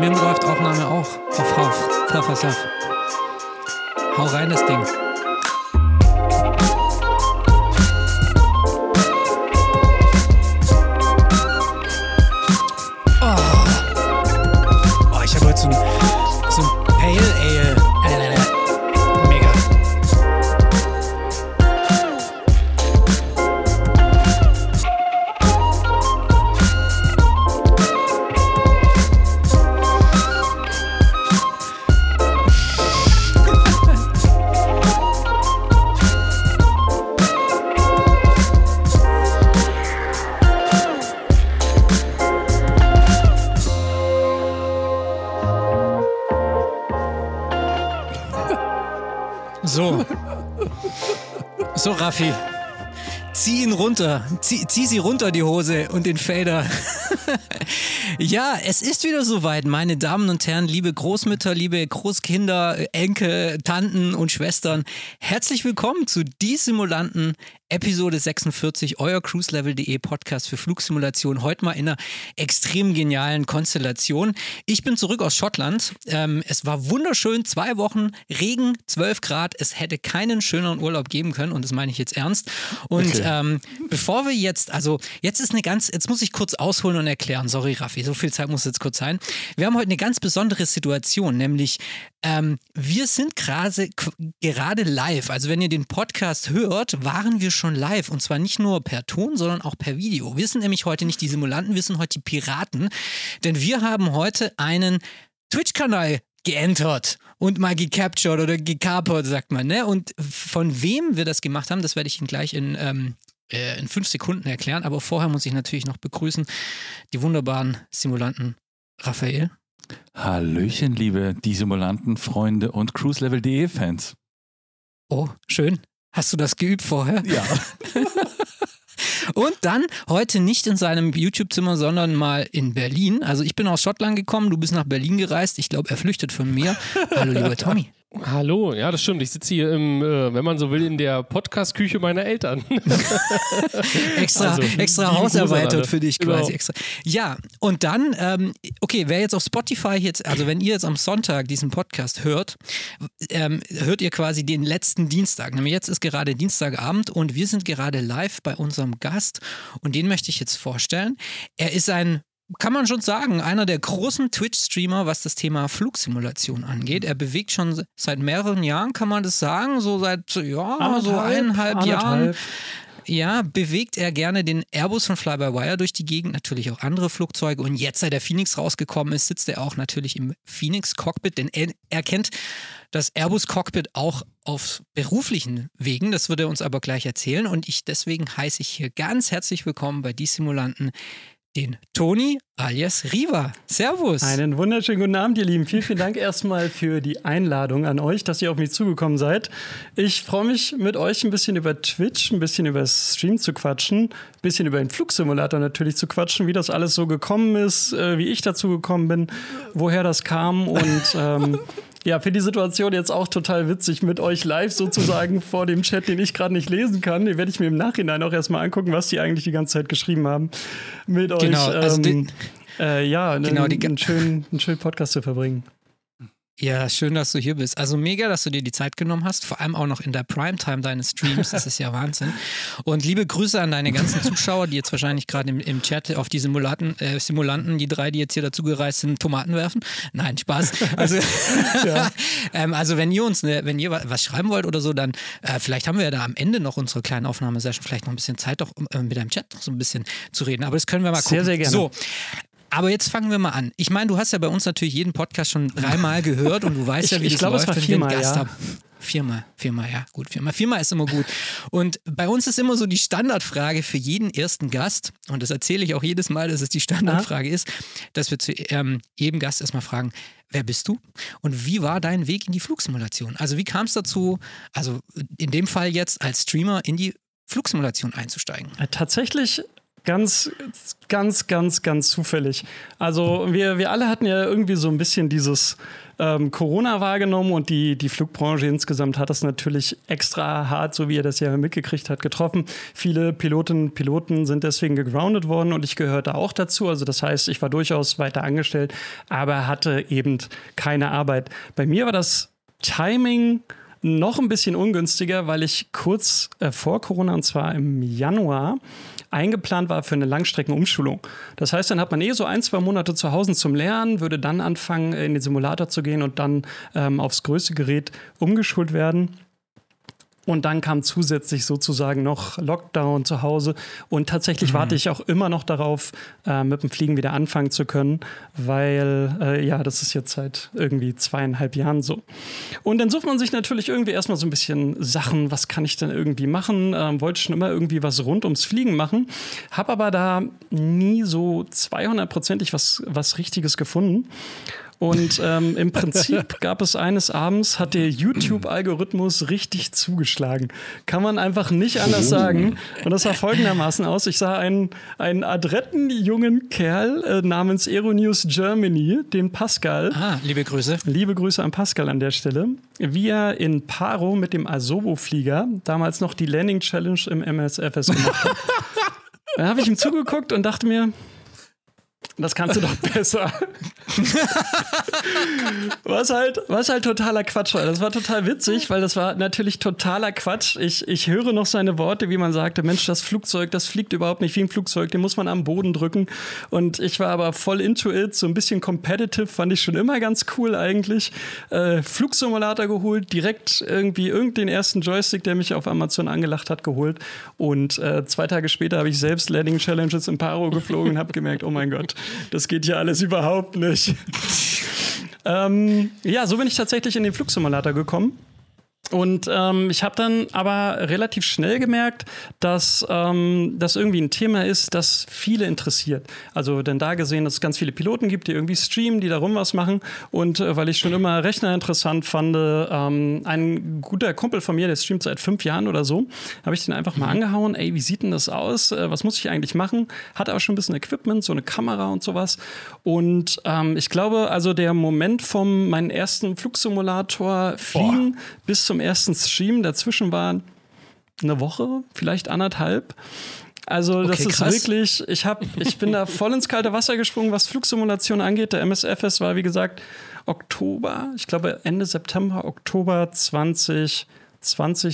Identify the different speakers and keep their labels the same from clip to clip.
Speaker 1: mir läuft Aufnahme auch auf Hauf. Faff, faff, faff. Hau rein das Ding. Runter. Zieh, zieh sie runter, die Hose und den Fader. ja, es ist wieder soweit, meine Damen und Herren, liebe Großmütter, liebe Großkinder, Enkel, Tanten und Schwestern. Herzlich willkommen zu Die Simulanten Episode 46, euer cruiselevel.de Podcast für Flugsimulation. Heute mal in einer extrem genialen Konstellation. Ich bin zurück aus Schottland. Ähm, es war wunderschön, zwei Wochen Regen, 12 Grad. Es hätte keinen schöneren Urlaub geben können und das meine ich jetzt ernst. Und
Speaker 2: Okay.
Speaker 1: ähm, bevor wir jetzt, also jetzt ist eine ganz, jetzt muss ich kurz ausholen und erklären. Sorry, Raffi, so viel Zeit muss jetzt kurz sein. Wir haben heute eine ganz besondere Situation, nämlich ähm, wir sind gerade gerade live. Also wenn ihr den Podcast hört, waren wir schon live und zwar nicht nur per Ton, sondern auch per Video. Wir sind nämlich heute nicht die Simulanten, wir sind heute die Piraten, denn wir haben heute einen Twitch-Kanal geentert und mal gecaptured oder gekapert, sagt man. Ne? Und von wem wir das gemacht haben, das werde ich Ihnen gleich in, ähm, äh, in fünf Sekunden erklären. Aber vorher muss ich natürlich noch begrüßen die wunderbaren Simulanten Raphael.
Speaker 2: Hallöchen, liebe die Simulanten, Freunde und cruiselevel.de Fans.
Speaker 1: Oh, schön. Hast du das geübt vorher?
Speaker 2: Ja.
Speaker 1: Und dann heute nicht in seinem YouTube-Zimmer, sondern mal in Berlin. Also ich bin aus Schottland gekommen, du bist nach Berlin gereist. Ich glaube, er flüchtet von mir. Hallo, lieber Tommy.
Speaker 3: Hallo, ja, das stimmt. Ich sitze hier im, äh, wenn man so will, in der Podcast-Küche meiner Eltern.
Speaker 1: Extra,
Speaker 3: Also,
Speaker 1: extra
Speaker 3: lieben
Speaker 1: Haus
Speaker 3: Gruß an
Speaker 1: erweitert
Speaker 3: alle.
Speaker 1: für dich
Speaker 3: Genau.
Speaker 1: quasi. Extra. Ja, und dann, ähm, okay, wer jetzt auf Spotify jetzt, also wenn ihr jetzt am Sonntag diesen Podcast hört, ähm, hört ihr quasi den letzten Dienstag. Nämlich jetzt ist gerade Dienstagabend und wir sind gerade live bei unserem Gast und den möchte ich jetzt vorstellen. Er ist ein kann man schon sagen, einer der großen Twitch-Streamer, was das Thema Flugsimulation angeht. Er bewegt schon seit mehreren Jahren, kann man das sagen, so seit ja, so eineinhalb Jahren.
Speaker 4: anderthalb.
Speaker 1: Ja, bewegt er gerne den Airbus von Fly-by-Wire durch die Gegend, natürlich auch andere Flugzeuge. Und jetzt, seit der Phoenix rausgekommen ist, sitzt er auch natürlich im Phoenix-Cockpit, denn er, er kennt das Airbus-Cockpit auch auf beruflichen Wegen. Das wird er uns aber gleich erzählen. Und ich deswegen heiße ich hier ganz herzlich willkommen bei die Simulanten den Toni alias Riva. Servus.
Speaker 4: Einen wunderschönen guten Abend, ihr Lieben. Vielen, vielen Dank erstmal für die Einladung an euch, dass ihr auf mich zugekommen seid. Ich freue mich, mit euch ein bisschen über Twitch, ein bisschen über Stream zu quatschen, ein bisschen über den Flugsimulator natürlich zu quatschen, wie das alles so gekommen ist, äh, wie ich dazu gekommen bin, woher das kam und ähm, ja, für die Situation jetzt auch total witzig mit euch live sozusagen vor dem Chat, den ich gerade nicht lesen kann. Den werde ich mir im Nachhinein auch erstmal angucken, was die eigentlich die ganze Zeit geschrieben haben mit euch.
Speaker 1: Genau, also
Speaker 4: ähm,
Speaker 1: die-
Speaker 4: äh, ja, einen,
Speaker 1: Genau, die-
Speaker 4: einen, schönen, einen schönen Podcast zu verbringen.
Speaker 1: Ja, schön, dass du hier bist. Also mega, dass du dir die Zeit genommen hast, vor allem auch noch in der Primetime deines Streams. Das ist ja Wahnsinn. Und liebe Grüße an deine ganzen Zuschauer, die jetzt wahrscheinlich gerade im, im Chat auf die Simulaten, äh, Simulanten, die drei, die jetzt hier dazugereist sind, Tomaten werfen. Nein, Spaß. Also, ähm, also wenn ihr uns, ne, wenn ihr wa- was schreiben wollt oder so, dann äh, vielleicht haben wir ja da am Ende noch unsere kleine Aufnahmesession, vielleicht noch ein bisschen Zeit, doch um, äh, mit deinem Chat noch so ein bisschen zu reden. Aber das können wir mal gucken.
Speaker 4: Sehr, sehr gerne.
Speaker 1: So, aber jetzt fangen wir mal an. Ich meine, du hast ja bei uns natürlich jeden Podcast schon dreimal gehört und du weißt
Speaker 4: Ich-
Speaker 1: ja, wie
Speaker 4: ich
Speaker 1: das
Speaker 4: glaube, es
Speaker 1: läuft,
Speaker 4: war
Speaker 1: wenn wir einen
Speaker 4: viermal,
Speaker 1: Gast
Speaker 4: ja.
Speaker 1: haben. Viermal, viermal, ja, gut, viermal. Viermal ist immer gut. Und bei uns ist immer so die Standardfrage für jeden ersten Gast, und das erzähle ich auch jedes Mal, dass es die Standardfrage ist, dass wir zu ähm, jedem Gast erstmal fragen, wer bist du und wie war dein Weg in die Flugsimulation? Also wie kam es dazu, also in dem Fall jetzt als Streamer in die Flugsimulation einzusteigen?
Speaker 4: Äh, Tatsächlich ganz, ganz, ganz, ganz zufällig. Also wir, wir alle hatten ja irgendwie so ein bisschen dieses ähm, Corona wahrgenommen und die, die Flugbranche insgesamt hat das natürlich extra hart, so wie er das ja mitgekriegt hat, getroffen. Viele Pilotinnen und Piloten sind deswegen gegroundet worden und ich gehörte auch dazu. Also das heißt, ich war durchaus weiter angestellt, aber hatte eben keine Arbeit. Bei mir war das Timing noch ein bisschen ungünstiger, weil ich kurz äh, vor Corona, und zwar im Januar, eingeplant war für eine Langstreckenumschulung. Das heißt, dann hat man eh so ein, zwei Monate zu Hause zum Lernen, würde dann anfangen, in den Simulator zu gehen und dann ähm, aufs größte Gerät umgeschult werden. Und dann kam zusätzlich sozusagen noch Lockdown zu Hause. Und tatsächlich mhm. warte ich auch immer noch darauf, äh, mit dem Fliegen wieder anfangen zu können, weil äh, ja, das ist jetzt seit irgendwie zweieinhalb Jahren so. Und dann sucht man sich natürlich irgendwie erstmal so ein bisschen Sachen, was kann ich denn irgendwie machen? Ähm, wollte schon immer irgendwie was rund ums Fliegen machen, habe aber da nie so 200%ig was, was Richtiges gefunden. Und ähm, im Prinzip gab es eines Abends, hat der YouTube-Algorithmus richtig zugeschlagen. Kann man einfach nicht anders sagen. Und das sah folgendermaßen aus. Ich sah einen, einen adretten jungen Kerl äh, namens Aeronews Germany, den Pascal.
Speaker 1: Ah, liebe Grüße.
Speaker 4: Liebe Grüße an Pascal an der Stelle. Wie er in Paro mit dem Asobo-Flieger damals noch die Landing Challenge im MSFS gemacht hat. da habe ich ihm zugeguckt und dachte mir, das kannst du doch besser. was, halt, was halt totaler Quatsch war. Das war total witzig, weil das war natürlich totaler Quatsch. Ich, ich höre noch seine Worte, wie man sagte, Mensch, das Flugzeug, das fliegt überhaupt nicht wie ein Flugzeug, den muss man am Boden drücken. Und ich war aber voll into it, so ein bisschen competitive, fand ich schon immer ganz cool eigentlich. Äh, Flugsimulator geholt, direkt irgendwie irgendeinen ersten Joystick, der mich auf Amazon angelacht hat, geholt. Und äh, zwei Tage später habe ich selbst Landing Challenges in Paro geflogen und habe gemerkt, oh mein Gott, das geht ja alles überhaupt nicht. ähm, ja, so bin ich tatsächlich in den Flugsimulator gekommen. Und ähm, ich habe dann aber relativ schnell gemerkt, dass ähm, das irgendwie ein Thema ist, das viele interessiert. Also denn da gesehen, dass es ganz viele Piloten gibt, die irgendwie streamen, die darum was machen. Und äh, weil ich schon immer Rechner interessant fand, ähm, ein guter Kumpel von mir, der streamt seit fünf Jahren oder so, habe ich den einfach mal mhm. angehauen. Ey, wie sieht denn das aus? Äh, was muss ich eigentlich machen? Hat aber schon ein bisschen Equipment, so eine Kamera und sowas. Und ähm, ich glaube, also der Moment vom meinen ersten Flugsimulator fliegen Boah. bis zum ersten Stream. Dazwischen war eine Woche, vielleicht anderthalb. Also das okay, ist krass. wirklich, ich, hab, ich bin da voll ins kalte Wasser gesprungen, was Flugsimulation angeht. Der MSFS war, wie gesagt, Oktober, ich glaube Ende September, Oktober 2020,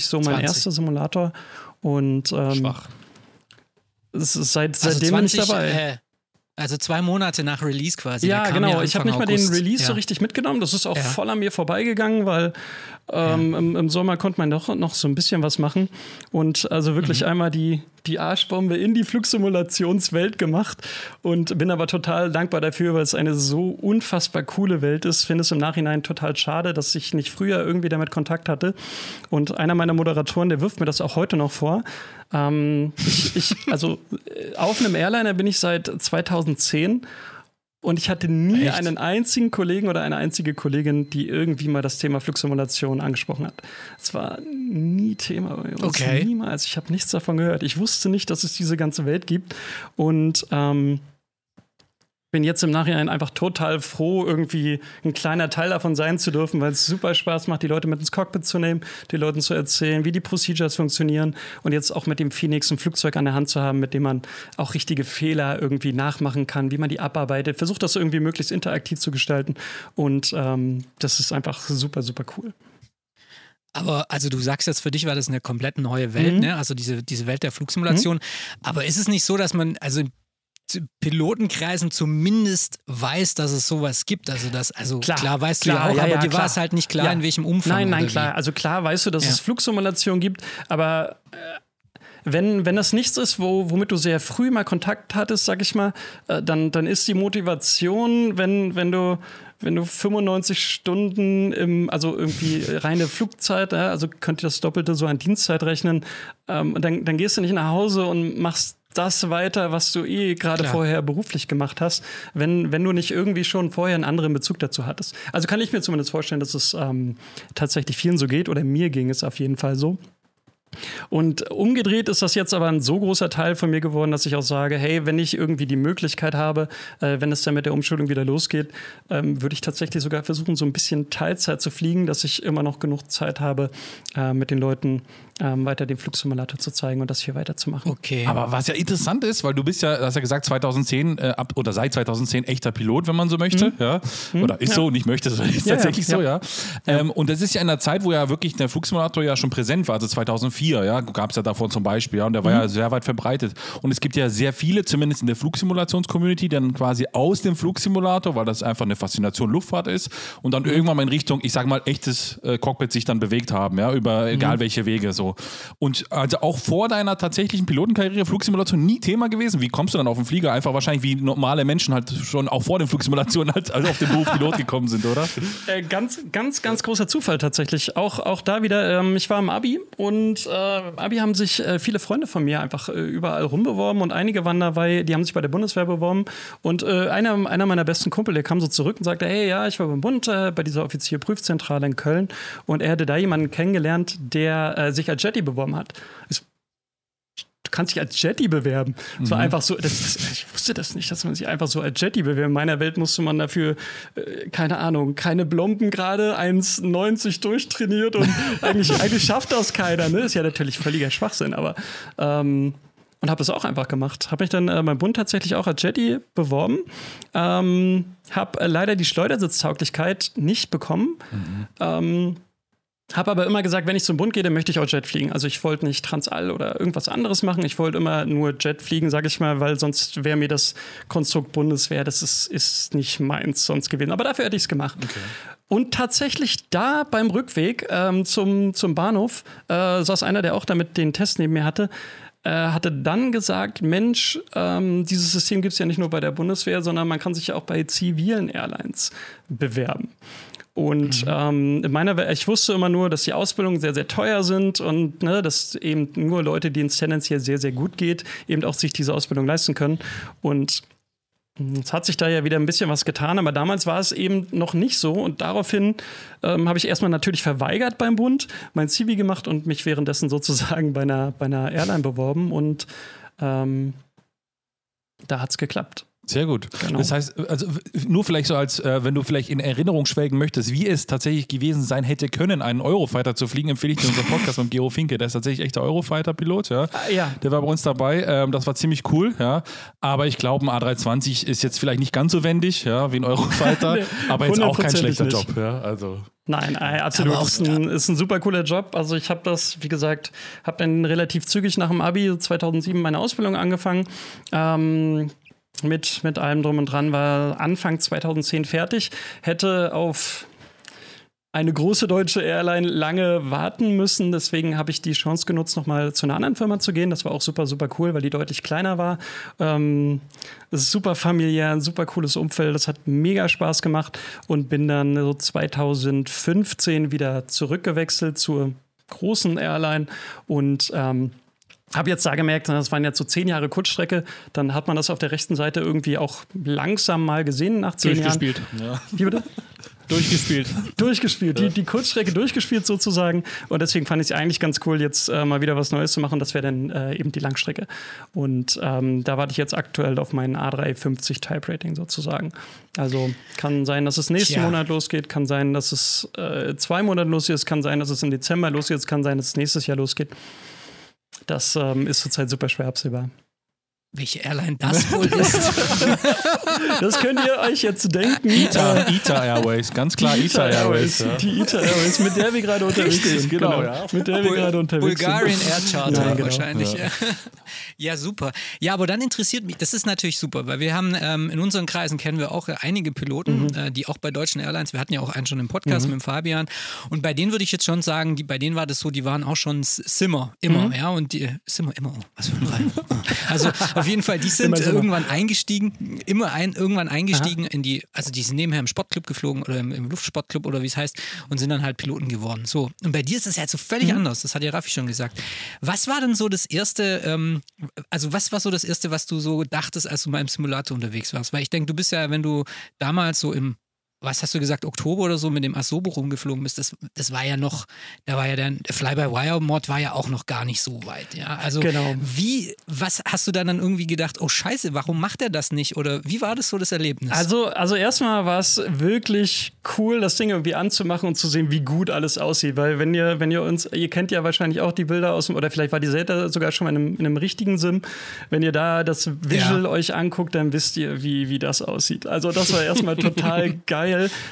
Speaker 4: so mein 20. erster Simulator. Und ähm, Schwach. Es ist seit, seitdem also 20, bin ich dabei. Äh,
Speaker 1: also zwei Monate nach Release quasi.
Speaker 4: Ja, genau. Ja ich habe nicht mal den Release ja. so richtig mitgenommen. Das ist auch ja. voll an mir vorbeigegangen, weil ähm, im, im, Sommer konnte man doch noch so ein bisschen was machen. Und also wirklich mhm. einmal die, die Arschbombe in die Flugsimulationswelt gemacht und bin aber total dankbar dafür, weil es eine so unfassbar coole Welt ist. Finde es im Nachhinein total schade, dass ich nicht früher irgendwie damit Kontakt hatte. Und einer meiner Moderatoren, der wirft mir das auch heute noch vor. Ähm, ich, ich, also äh, auf einem Airliner bin ich seit 2010 und ich hatte nie Echt? einen einzigen Kollegen oder eine einzige Kollegin, die irgendwie mal das Thema Flugsimulation angesprochen hat. Es war nie Thema bei uns. Okay. Niemals. Ich habe nichts davon gehört. Ich wusste nicht, dass es diese ganze Welt gibt. Und ähm, bin jetzt im Nachhinein einfach total froh, irgendwie ein kleiner Teil davon sein zu dürfen, weil es super Spaß macht, die Leute mit ins Cockpit zu nehmen, die Leuten zu erzählen, wie die Procedures funktionieren und jetzt auch mit dem Phoenix ein Flugzeug an der Hand zu haben, mit dem man auch richtige Fehler irgendwie nachmachen kann, wie man die abarbeitet, versucht das irgendwie möglichst interaktiv zu gestalten und ähm, das ist einfach super, super cool.
Speaker 1: Aber also du sagst jetzt, für dich war das eine komplett neue Welt, mhm. ne? Also diese, diese Welt der Flugsimulation. Mhm. Aber ist es nicht so, dass man, also Pilotenkreisen zumindest weiß, dass es sowas gibt. Also das, also klar, klar weißt klar, du ja auch, ja, aber ja, dir war es halt nicht klar, in welchem Umfang.
Speaker 4: Nein, nein, klar. Wie. Also klar weißt du, dass es Flugsimulationen gibt, aber äh, wenn, wenn das nichts ist, wo, womit du sehr früh mal Kontakt hattest, sag ich mal, äh, dann, dann ist die Motivation, wenn, wenn du wenn du 95 Stunden im, also irgendwie reine Flugzeit, also könnt ihr das Doppelte so an Dienstzeit rechnen, ähm, dann, dann gehst du nicht nach Hause und machst das weiter, was du eh gerade vorher beruflich gemacht hast, wenn, wenn du nicht irgendwie schon vorher einen anderen Bezug dazu hattest. Also kann ich mir zumindest vorstellen, dass es ähm, tatsächlich vielen so geht oder mir ging es auf jeden Fall so. Und umgedreht ist das jetzt aber ein so großer Teil von mir geworden, dass ich auch sage, hey, wenn ich irgendwie die Möglichkeit habe, äh, wenn es dann mit der Umschulung wieder losgeht, ähm, würde ich tatsächlich sogar versuchen, so ein bisschen Teilzeit zu fliegen, dass ich immer noch genug Zeit habe, äh, mit den Leuten ähm, weiter den Flugsimulator zu zeigen und das hier weiterzumachen.
Speaker 1: Okay.
Speaker 2: Aber was ja interessant ist, weil du bist ja, du hast ja gesagt, 2010 äh, ab, oder seit 2010 echter Pilot, wenn man so möchte. Ja? Oder ist
Speaker 4: Ja.
Speaker 2: so, nicht möchte, sondern ist
Speaker 4: Ja,
Speaker 2: tatsächlich
Speaker 4: ja.
Speaker 2: so, ja. Ähm, und das ist ja in einer Zeit, wo ja wirklich der Flugsimulator ja schon präsent war, also 2004, ja, gab es ja davor zum Beispiel, ja, und der war ja sehr weit verbreitet. Und es gibt ja sehr viele, zumindest in der Flugsimulations-Community, die dann quasi aus dem Flugsimulator, weil das einfach eine Faszination Luftfahrt ist, und dann irgendwann mal in Richtung, ich sag mal, echtes äh, Cockpit sich dann bewegt haben, ja, über egal welche Wege so. Und also auch vor deiner tatsächlichen Pilotenkarriere Flugsimulation nie Thema gewesen. Wie kommst du dann auf den Flieger? Einfach wahrscheinlich wie normale Menschen halt schon auch vor den Flugsimulationen halt also auf den Beruf Pilot gekommen sind, oder?
Speaker 4: Äh, ganz, ganz, ganz großer Zufall tatsächlich. Auch, auch da wieder, ähm, ich war im Abi und äh, Abi haben sich äh, viele Freunde von mir einfach äh, überall rumbeworben und einige waren dabei, die haben sich bei der Bundeswehr beworben. Und äh, einer, einer meiner besten Kumpel, der kam so zurück und sagte, hey, ja, ich war beim Bund, äh, bei dieser Offizierprüfzentrale in Köln und er hätte da jemanden kennengelernt, der äh, sich als Jetty beworben hat. Ich, du kannst dich als Jetty bewerben. Das war einfach so, das, das, ich wusste das nicht, dass man sich einfach so als Jetty bewerben. In meiner Welt musste man dafür, äh, keine Ahnung, keine Blomben gerade, 1,90 durchtrainiert und eigentlich, eigentlich schafft das keiner. Ne? Ist ja natürlich völliger Schwachsinn, aber ähm, und habe das auch einfach gemacht. Habe mich dann äh, beim Bund tatsächlich auch als Jetty beworben. Ähm, habe äh, leider die Schleudersitztauglichkeit nicht bekommen. Ähm, habe aber immer gesagt, wenn ich zum Bund gehe, dann möchte ich auch Jet fliegen. Also ich wollte nicht Transall oder irgendwas anderes machen. Ich wollte immer nur Jet fliegen, sage ich mal, weil sonst wäre mir das Konstrukt Bundeswehr, das ist, ist nicht meins sonst gewesen. Aber dafür hätte ich es gemacht. Und tatsächlich da beim Rückweg ähm, zum, zum Bahnhof äh, saß einer, der auch damit den Test neben mir hatte, äh, hatte dann gesagt, Mensch, ähm, dieses System gibt es ja nicht nur bei der Bundeswehr, sondern man kann sich ja auch bei zivilen Airlines bewerben. Und ähm, in meiner Welt, ich wusste immer nur, dass die Ausbildungen sehr, sehr teuer sind und ne, dass eben nur Leute, denen es tendenziell sehr, sehr gut geht, eben auch sich diese Ausbildung leisten können. Und es hat sich da ja wieder ein bisschen was getan, aber damals war es eben noch nicht so. Und daraufhin ähm, habe ich erstmal natürlich verweigert beim Bund, mein Zivi gemacht und mich währenddessen sozusagen bei einer, bei einer Airline beworben. Und ähm, da hat es geklappt.
Speaker 2: Sehr gut.
Speaker 4: Genau.
Speaker 2: Das heißt, also nur vielleicht so als, äh, wenn du vielleicht in Erinnerung schwelgen möchtest, wie es tatsächlich gewesen sein hätte können, einen Eurofighter zu fliegen, empfehle ich dir unseren Podcast mit Gero Finke. Der ist tatsächlich echter Eurofighter-Pilot, ja.
Speaker 4: ja.
Speaker 2: Der war bei uns dabei. Ähm, das war ziemlich cool, ja. Aber ich glaube, ein A320 ist jetzt vielleicht nicht ganz so wendig, ja, wie ein Eurofighter,
Speaker 4: Nee,
Speaker 2: aber jetzt auch kein schlechter
Speaker 4: nicht.
Speaker 2: Job, ja. Also.
Speaker 4: Nein, äh, absolut.
Speaker 1: Auch-
Speaker 4: ist, ein, ist ein super cooler Job. Also ich habe das, wie gesagt, habe dann relativ zügig nach dem Abi 2007 meine Ausbildung angefangen. Ähm, mit, mit allem drum und dran war Anfang 2010 fertig. Hätte auf eine große deutsche Airline lange warten müssen. Deswegen habe ich die Chance genutzt, nochmal zu einer anderen Firma zu gehen. Das war auch super, super cool, weil die deutlich kleiner war. Ähm, super familiär, ein super cooles Umfeld. Das hat mega Spaß gemacht und bin dann so 2015 wieder zurückgewechselt zur großen Airline und ähm, habe jetzt da gemerkt, das waren jetzt so zehn Jahre Kurzstrecke, dann hat man das auf der rechten Seite irgendwie auch langsam mal gesehen nach zehn Jahren.
Speaker 3: Durchgespielt.
Speaker 4: Wie bitte?
Speaker 3: Durchgespielt.
Speaker 4: durchgespielt, die, die Kurzstrecke durchgespielt sozusagen. Und deswegen fand ich es eigentlich ganz cool, jetzt äh, mal wieder was Neues zu machen. Das wäre dann äh, eben die Langstrecke. Und ähm, da warte ich jetzt aktuell auf meinen A350 Type Rating sozusagen. Also kann sein, dass es nächsten
Speaker 1: Tja.
Speaker 4: Monat losgeht, kann sein, dass es äh, zwei Monate losgeht, kann sein, dass es im Dezember losgeht, kann sein, dass es nächstes Jahr losgeht. Das ähm, ist zurzeit super schwer absehbar.
Speaker 1: Welche Airline das wohl ist.
Speaker 4: Das könnt ihr euch jetzt denken.
Speaker 2: ITA, ITA Airways, ganz klar ITA, Airways. ja.
Speaker 4: Die ITA Airways, mit der wir gerade unterwegs
Speaker 2: Richtig,
Speaker 4: sind.
Speaker 2: genau, ja.
Speaker 4: Mit der wir gerade unterwegs
Speaker 1: Bulgarian
Speaker 4: sind.
Speaker 1: Air Charter
Speaker 4: Nein, genau.
Speaker 1: wahrscheinlich. Ja. ja, super. Ja, aber dann interessiert mich, das ist natürlich super, weil wir haben ähm, in unseren Kreisen kennen wir auch äh, einige Piloten,
Speaker 4: Mhm.
Speaker 1: äh, die auch bei deutschen Airlines, wir hatten ja auch einen schon im Podcast mit dem Fabian und bei denen würde ich jetzt schon sagen, die, bei denen war das so, die waren auch schon Simmer, immer,
Speaker 4: Mhm.
Speaker 1: ja, und die, Simmer, immer, oh, was für ein Reim. Also auf jeden Fall, die sind
Speaker 4: Simmer.
Speaker 1: irgendwann eingestiegen, immer ein, irgendwann eingestiegen in die, also die sind nebenher im Sportclub geflogen oder im, im Luftsportclub oder wie es heißt und sind dann halt Piloten geworden. So, und bei dir ist es ja so völlig
Speaker 4: Mhm.
Speaker 1: anders, das hat ja Raffi schon gesagt. Was war denn so das erste, ähm, also was war so das erste, was du so dachtest, als du mal im Simulator unterwegs warst? Weil ich denke, du bist ja, wenn du damals so im was hast du gesagt, Oktober oder so mit dem Asobo rumgeflogen bist, das, das war ja noch, da war ja der Fly-by-Wire-Mod war ja auch noch gar nicht so weit. Ja? Also
Speaker 4: Genau.
Speaker 1: wie, was hast du da dann irgendwie gedacht, oh scheiße, warum macht er das nicht? Oder wie war das so das Erlebnis?
Speaker 4: Also, also erstmal war es wirklich cool, das Ding irgendwie anzumachen und zu sehen, wie gut alles aussieht. Weil wenn ihr, wenn ihr uns, ihr kennt ja wahrscheinlich auch die Bilder aus dem, oder vielleicht war die Zelda sogar schon mal in einem, in einem richtigen Sim. Wenn ihr da das Visual
Speaker 1: Ja.
Speaker 4: euch anguckt, dann wisst ihr, wie, wie das aussieht. Also das war erstmal total geil.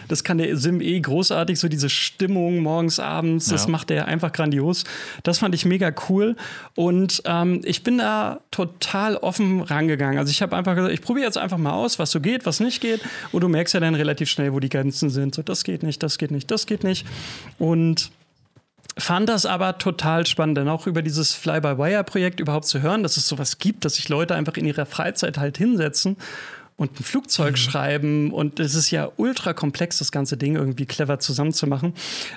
Speaker 4: Das kann der Sim eh großartig, so diese Stimmung morgens, abends, das
Speaker 2: Ja.
Speaker 4: macht er einfach grandios. Das fand ich mega cool. Und ähm, ich bin da total offen rangegangen. Also ich habe einfach gesagt, ich probiere jetzt einfach mal aus, was so geht, was nicht geht. Und du merkst ja dann relativ schnell, wo die Grenzen sind. So, das geht nicht, das geht nicht, das geht nicht. Und fand das aber total spannend, dann auch über dieses Fly-by-Wire-Projekt überhaupt zu hören, dass es sowas gibt, dass sich Leute einfach in ihrer Freizeit halt hinsetzen und ein Flugzeug schreiben und es ist ja ultra komplex, das ganze Ding irgendwie clever zusammenzumachen.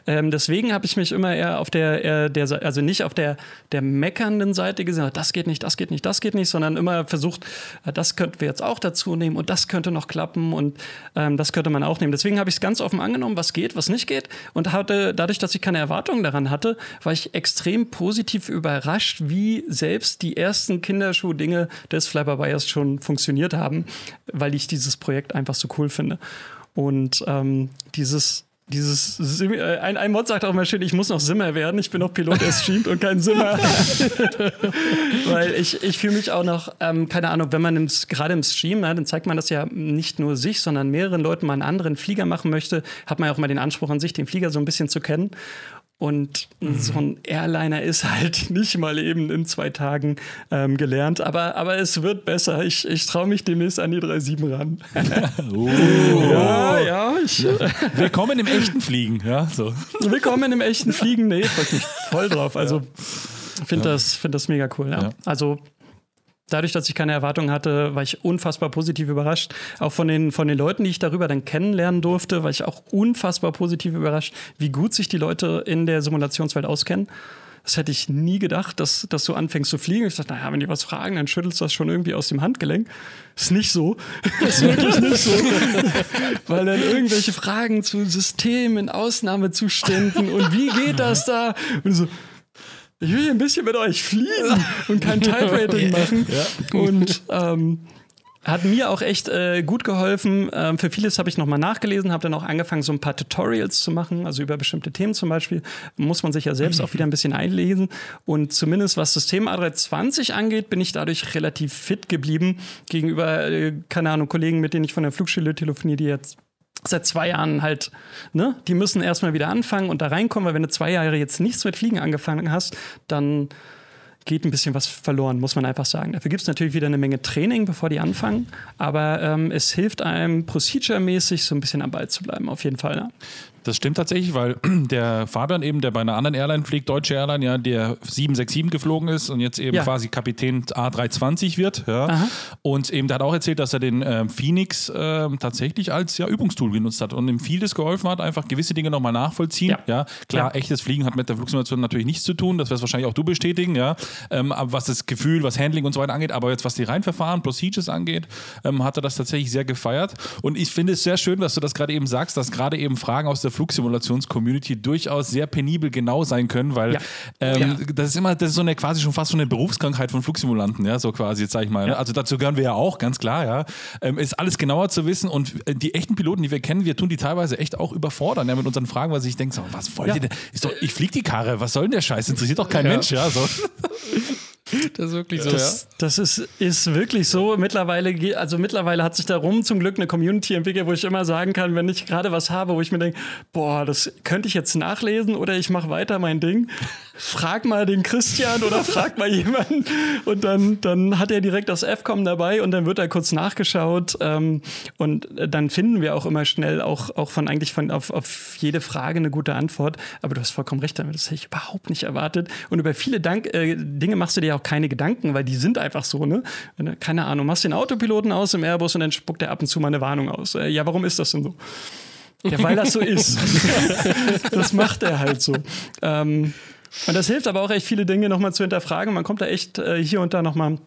Speaker 4: Ähm, deswegen habe ich mich immer eher auf der, eher der, also nicht auf der, der meckernden Seite gesehen, das geht nicht, das geht nicht, das geht nicht, sondern immer versucht, äh, das könnten wir jetzt auch dazu nehmen und das könnte noch klappen und ähm, das könnte man auch nehmen. Deswegen habe ich es ganz offen angenommen, was geht, was nicht geht und hatte, dadurch, dass ich keine Erwartungen daran hatte, war ich extrem positiv überrascht, wie selbst die ersten Kinderschuh-Dinge des Fly-by-Wires schon funktioniert haben, weil ich dieses Projekt einfach so cool finde. Und ähm, dieses dieses äh, ein, ein Mod sagt auch mal schön, ich muss noch Simmer werden. Ich bin noch Pilot, der streamt und kein Simmer. Weil ich, ich fühle mich auch noch, ähm, keine Ahnung, wenn man im, gerade im Stream, ja, dann zeigt man das ja nicht nur sich, sondern mehreren Leuten mal einen anderen Flieger machen möchte, hat man ja auch mal den Anspruch an sich, den Flieger so ein bisschen zu kennen. Und so ein Airliner ist halt nicht mal eben in zwei Tagen ähm, gelernt. Aber, aber es wird besser. Ich, ich traue mich demnächst an die 3.7 ran. Ja, ja. Ich,
Speaker 2: Willkommen im echten Fliegen, ja, so.
Speaker 4: Willkommen im echten Fliegen. Nee, freue ich mich voll drauf. Also, finde das, find das mega cool. Ja.
Speaker 2: Ja.
Speaker 4: Also, dadurch, dass ich keine Erwartungen hatte, war ich unfassbar positiv überrascht. Auch von den, von den Leuten, die ich darüber dann kennenlernen durfte, war ich auch unfassbar positiv überrascht, wie gut sich die Leute in der Simulationswelt auskennen. Das hätte ich nie gedacht, dass, dass du anfängst zu fliegen. Ich dachte, naja, wenn die was fragen, dann schüttelst du das schon irgendwie aus dem Handgelenk. Ist nicht so. Ist wirklich nicht so. Weil dann irgendwelche Fragen zu Systemen, Ausnahmezuständen und wie geht das da? Und so, ich will hier ein bisschen mit euch fliegen und kein Type-Rating machen. Und ähm, hat mir auch echt äh, gut geholfen. Ähm, für vieles habe ich nochmal nachgelesen, habe dann auch angefangen, so ein paar Tutorials zu machen, also über bestimmte Themen zum Beispiel. Muss man sich ja selbst auch wieder ein bisschen einlesen. Und zumindest was System A320 angeht, bin ich dadurch relativ fit geblieben gegenüber, äh, keine Ahnung, Kollegen, mit denen ich von der Flugschule telefoniere, die jetzt seit zwei Jahren halt, ne, die müssen erstmal wieder anfangen und da reinkommen, weil wenn du zwei Jahre jetzt nichts mit Fliegen angefangen hast, dann geht ein bisschen was verloren, muss man einfach sagen. Dafür gibt es natürlich wieder eine Menge Training, bevor die anfangen, aber ähm, es hilft einem procedure-mäßig so ein bisschen am Ball zu bleiben, auf jeden Fall. Ne?
Speaker 2: Das stimmt tatsächlich, weil der Fabian eben, der bei einer anderen Airline fliegt, Deutsche Airline, ja, der 767 geflogen ist und jetzt eben
Speaker 4: Ja.
Speaker 2: quasi Kapitän A320 wird. Ja. Und eben der hat auch erzählt, dass er den ähm, Phoenix ähm, tatsächlich als ja, Übungstool genutzt hat und ihm vieles geholfen hat, einfach gewisse Dinge nochmal nachvollziehen.
Speaker 4: Ja.
Speaker 2: Ja. Klar, echtes Fliegen hat mit der Flugsimulation natürlich nichts zu tun, das wirst wahrscheinlich auch du bestätigen, ja. Ähm, was das Gefühl, was Handling und so weiter angeht, aber jetzt was die Reinverfahren, Procedures angeht, ähm, hat er das tatsächlich sehr gefeiert. Und ich finde es sehr schön, dass du das gerade eben sagst, dass gerade eben Fragen aus der Flugsimulations-Community durchaus sehr penibel genau sein können, weil
Speaker 4: Ja.
Speaker 2: ähm,
Speaker 4: Ja.
Speaker 2: das ist immer, das ist so eine quasi schon fast so eine Berufskrankheit von Flugsimulanten, ja, so quasi, jetzt sag ich mal. ne? Also dazu gehören wir ja auch, ganz klar, ja. Ähm, ist alles genauer zu wissen und äh, die echten Piloten, die wir kennen, wir tun die teilweise echt auch überfordern, ja, mit unseren Fragen, weil ich denke, so, was wollt ihr denn? Ist doch, ich flieg die Karre, was soll denn der Scheiß? Interessiert doch kein Mensch, ja. So.
Speaker 3: Das ist wirklich so,
Speaker 4: Das, das ist, ist wirklich so. Mittlerweile, also mittlerweile hat sich darum zum Glück eine Community entwickelt, wo ich immer sagen kann, wenn ich gerade was habe, wo ich mir denke, boah, das könnte ich jetzt nachlesen oder ich mache weiter mein Ding. Frag mal den Christian oder frag mal jemanden. Und dann, dann hat er direkt das FCOM dabei und dann wird er kurz nachgeschaut. Ähm, und dann finden wir auch immer schnell auch, auch von eigentlich von auf, auf jede Frage eine gute Antwort. Aber du hast vollkommen recht damit. Das hätte ich überhaupt nicht erwartet. Und über viele Dank, äh, Dinge machst du dir auch keine Gedanken, weil die sind einfach so, ne? Keine Ahnung, machst den Autopiloten aus im Airbus und dann spuckt er ab und zu mal eine Warnung aus. Äh, ja, warum ist das denn so? Ja, weil das so ist. das macht er halt so. Ähm, und das hilft aber auch echt viele Dinge nochmal zu hinterfragen. Man kommt da echt äh, hier und da nochmal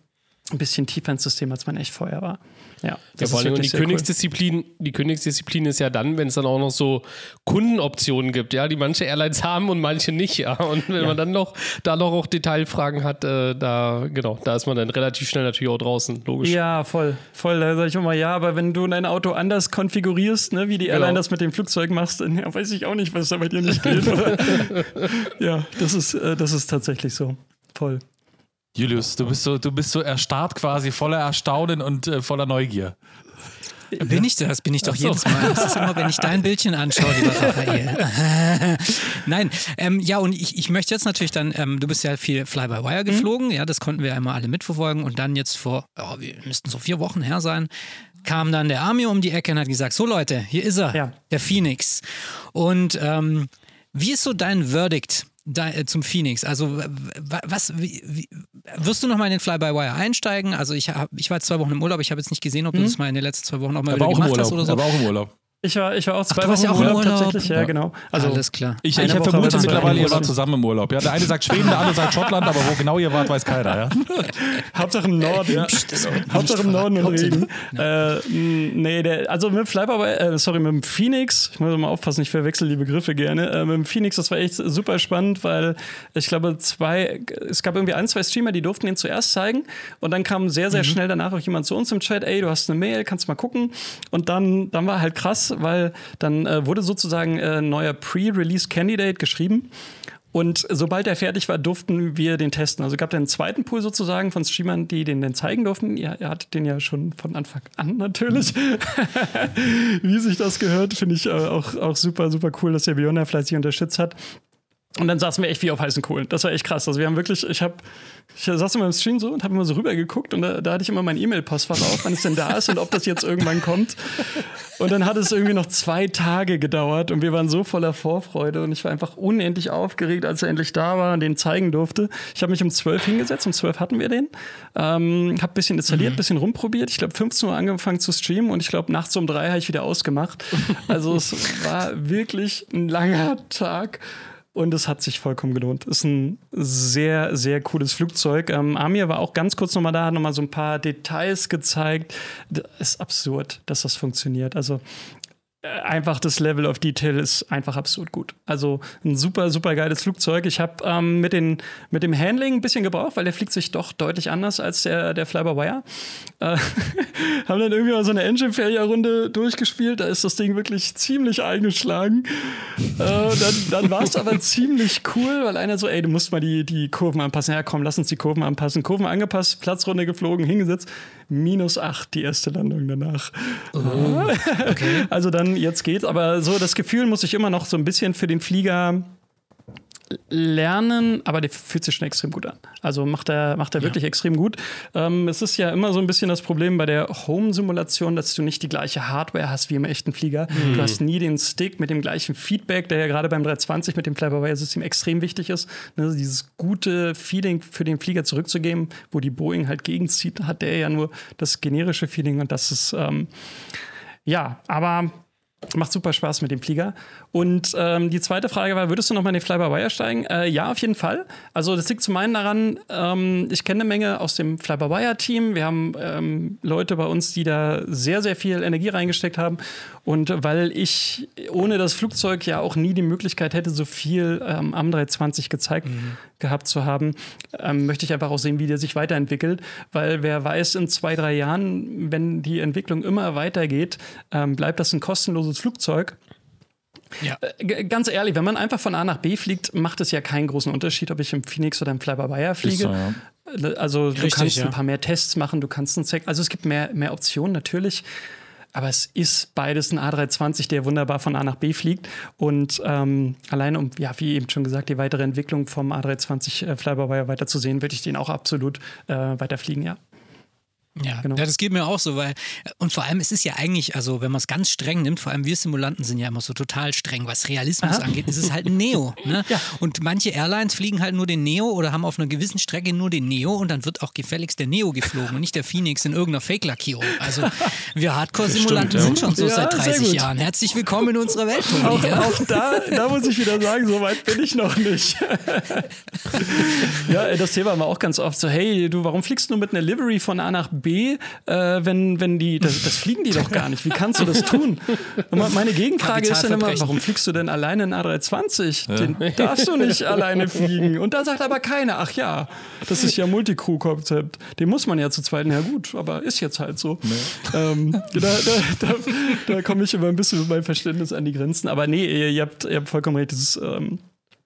Speaker 4: ein bisschen tiefer ins System, als man echt vorher war. Ja,
Speaker 3: Ja,
Speaker 4: das
Speaker 3: vor
Speaker 4: ist
Speaker 3: allem die
Speaker 4: sehr cool.
Speaker 3: Königsdisziplin, die Königsdisziplin ist ja dann, wenn es dann auch noch so Kundenoptionen gibt, ja, die manche Airlines haben und manche nicht, ja. Und wenn man dann noch da noch auch Detailfragen hat, äh, da genau, da ist man dann relativ schnell natürlich auch draußen, logisch.
Speaker 4: Ja, voll. Voll. Da sag ich immer, ja, aber wenn du dein Auto anders konfigurierst, ne, wie die Airline
Speaker 3: Genau.
Speaker 4: das mit dem Flugzeug machst, dann ja, weiß ich auch nicht, was da bei dir nicht geht. ja, das ist, äh, das ist tatsächlich so. Voll.
Speaker 2: Julius, du bist so, du bist so erstarrt quasi, voller Erstaunen und äh, voller Neugier.
Speaker 1: Bin ich das? Bin ich doch
Speaker 2: so.
Speaker 1: jedes Mal. Das ist immer, wenn ich dein Bildchen anschaue, lieber Raphael. Nein, ähm, ja, und ich, ich möchte jetzt natürlich dann, ähm, du bist ja viel Fly-by-Wire geflogen, ja, das konnten wir einmal alle mitverfolgen und dann jetzt vor, ja, wir müssten so vier Wochen her sein, kam dann der Army um die Ecke und hat gesagt, so Leute, hier ist er,
Speaker 4: Ja.
Speaker 1: der Phoenix. Und ähm, wie ist so dein Verdict da, äh, zum Phoenix? Also was, wie, wie, wirst du noch mal in den Fly-by-Wire einsteigen? Also ich, hab, ich war jetzt zwei Wochen im Urlaub, ich habe jetzt nicht gesehen, ob du das mal in den letzten zwei Wochen auch mal
Speaker 2: Er
Speaker 1: wieder
Speaker 2: auch
Speaker 1: gemacht hast oder so.
Speaker 2: Er war auch im Urlaub.
Speaker 4: Ich war, ich war auch zwei
Speaker 1: du warst
Speaker 4: Wochen
Speaker 1: ja auch im Urlaub.
Speaker 4: tatsächlich, ja,
Speaker 2: Ja.
Speaker 4: genau. Also,
Speaker 1: Alles klar.
Speaker 2: Ich, ich vermute mittlerweile, ihr wart zusammen im Urlaub. Ja, der eine sagt Schweden, der andere sagt Schottland, aber wo genau ihr wart, weiß keiner. Ja?
Speaker 4: Hauptsache im Norden. Hauptsache im Norden und Regen. Äh, nee, der, also mit dem Flyby, äh, sorry, mit dem Phoenix, ich muss mal aufpassen, ich verwechsel die Begriffe gerne. Äh, mit dem Phoenix, das war echt super spannend, weil ich glaube, zwei, es gab irgendwie ein, zwei Streamer, die durften ihn zuerst zeigen und dann kam sehr, sehr schnell danach auch jemand zu uns im Chat, ey, du hast eine Mail, kannst mal gucken. Und dann, dann war halt krass, weil dann äh, wurde sozusagen äh, ein neuer Pre-Release Candidate geschrieben. Und sobald er fertig war, durften wir den testen. Also gab es einen zweiten Pool sozusagen von Streamern, die den dann zeigen durften. Ja, ihr hattet den ja schon von Anfang an natürlich. Wie sich das gehört, finde ich äh, auch, auch super, super cool, dass der Björn fleißig unterstützt hat. Und dann saßen wir echt wie auf heißen Kohlen. Das war echt krass. Also wir haben wirklich, ich habe, ich saß immer im Stream so und habe immer so rüber geguckt und da, da hatte ich immer mein E-Mail-Postfach auf, wann es denn da ist und ob das jetzt irgendwann kommt. Und dann hat es irgendwie noch zwei Tage gedauert und wir waren so voller Vorfreude und ich war einfach unendlich aufgeregt, als er endlich da war und den zeigen durfte. Ich habe mich um 12 hingesetzt, um 12 hatten wir den. Ähm, habe ein bisschen installiert, ein bisschen rumprobiert. Ich glaube 15 Uhr angefangen zu streamen und ich glaube nachts um drei habe ich wieder ausgemacht. Also es war wirklich ein langer Tag. Und es hat sich vollkommen gelohnt. Ist ein sehr, sehr cooles Flugzeug. Ähm, Amir war auch ganz kurz nochmal da, hat nochmal so ein paar Details gezeigt. Das ist absurd, dass das funktioniert. Also einfach das Level of Detail ist einfach absurd gut. Also ein super, super geiles Flugzeug. Ich habe ähm, mit, den, mit dem Handling ein bisschen gebraucht, weil der fliegt sich doch deutlich anders als der, der Fly-by-Wire. Äh, haben dann irgendwie mal so eine Engine-Failure-Runde durchgespielt. Da ist das Ding wirklich ziemlich eingeschlagen. äh, dann dann war es aber ziemlich cool, weil einer so, ey, du musst mal die, die Kurven anpassen. Ja, komm, lass uns die Kurven anpassen. Kurven angepasst, Platzrunde geflogen, hingesetzt. Minus 8 die erste Landung danach. Also dann, jetzt geht's. Aber so, das Gefühl muss ich immer noch so ein bisschen für den Flieger lernen, aber der fühlt sich schon extrem gut an. Also macht er, macht er wirklich extrem gut. Ähm, es ist ja immer so ein bisschen das Problem bei der Home-Simulation, dass du nicht die gleiche Hardware hast wie im echten Flieger. Du hast nie den Stick mit dem gleichen Feedback, der ja gerade beim 320 mit dem Fly-by-Wire-System extrem wichtig ist. Ne, dieses gute Feeling für den Flieger zurückzugeben, wo die Boeing halt gegenzieht, hat der ja nur das generische Feeling und das ist ähm, ja, aber Macht super Spaß mit dem Flieger. Und ähm, die zweite Frage war, würdest du noch mal in den Fly-by-Wire steigen? Äh, ja, auf jeden Fall. Also das liegt zum einen daran, ähm, ich kenne eine Menge aus dem Fly-by-Wire-Team. Wir haben ähm, Leute bei uns, die da sehr, sehr viel Energie reingesteckt haben. Und weil ich ohne das Flugzeug ja auch nie die Möglichkeit hätte, so viel ähm, am 320 gezeigt gehabt zu haben, ähm, möchte ich einfach auch sehen, wie der sich weiterentwickelt. Weil wer weiß, in zwei, drei Jahren, wenn die Entwicklung immer weitergeht, ähm, bleibt das ein kostenloses Flugzeug.
Speaker 1: Ja.
Speaker 4: G- Ganz ehrlich, wenn man einfach von A nach B fliegt, macht es ja keinen großen Unterschied, ob ich im Phoenix oder im Fly-by-Wire fliege.
Speaker 2: so, ja.
Speaker 4: Also du
Speaker 1: Richtig,
Speaker 4: kannst
Speaker 1: ja.
Speaker 4: ein paar mehr Tests machen, du kannst einen Check. Also es gibt mehr, mehr Optionen natürlich. Aber es ist beides ein A320, der wunderbar von A nach B fliegt. Und ähm, alleine, um, ja, wie eben schon gesagt, die weitere Entwicklung vom A320 äh, Fly-by-Wire weiter zu sehen, würde ich den auch absolut äh, weiter fliegen, ja.
Speaker 1: Ja,
Speaker 4: Genau.
Speaker 1: ja, das geht mir auch so, weil, und vor allem, es ist ja eigentlich, also wenn man es ganz streng nimmt, vor allem wir Simulanten sind ja immer so total streng, was Realismus
Speaker 4: Aha.
Speaker 1: angeht, ist es halt ein Neo. Ne?
Speaker 4: Ja.
Speaker 1: Und manche Airlines fliegen halt nur den Neo oder haben auf einer gewissen Strecke nur den Neo und dann wird auch gefälligst der Neo geflogen und nicht der Phoenix in irgendeiner Fake-Lackierung. Also wir Hardcore-Simulanten
Speaker 2: ja.
Speaker 1: sind schon so
Speaker 4: Ja,
Speaker 1: seit
Speaker 4: sehr
Speaker 1: 30
Speaker 4: gut.
Speaker 1: Jahren. Herzlich willkommen in unserer Welt,
Speaker 4: Auch, auch da, da muss ich wieder sagen, so weit bin ich noch nicht. ja, das Thema war auch ganz oft so, hey, du, warum fliegst du nur mit einer Livery von A nach B, äh, wenn, wenn die, das, das fliegen die doch gar nicht. Wie kannst du das tun? Und me- meine Gegenfrage ist dann immer, warum fliegst du denn alleine in A320? Den darfst du nicht alleine fliegen. Und da sagt aber keiner, ach ja, das ist ja Multicrew-Konzept. Den muss man ja zu zweit. Ja gut, aber ist jetzt halt so. Ähm, da da, da, da komme ich immer ein bisschen mit meinem Verständnis an die Grenzen. Aber nee, ihr, ihr, habt, ihr habt vollkommen recht. Das ist, ähm,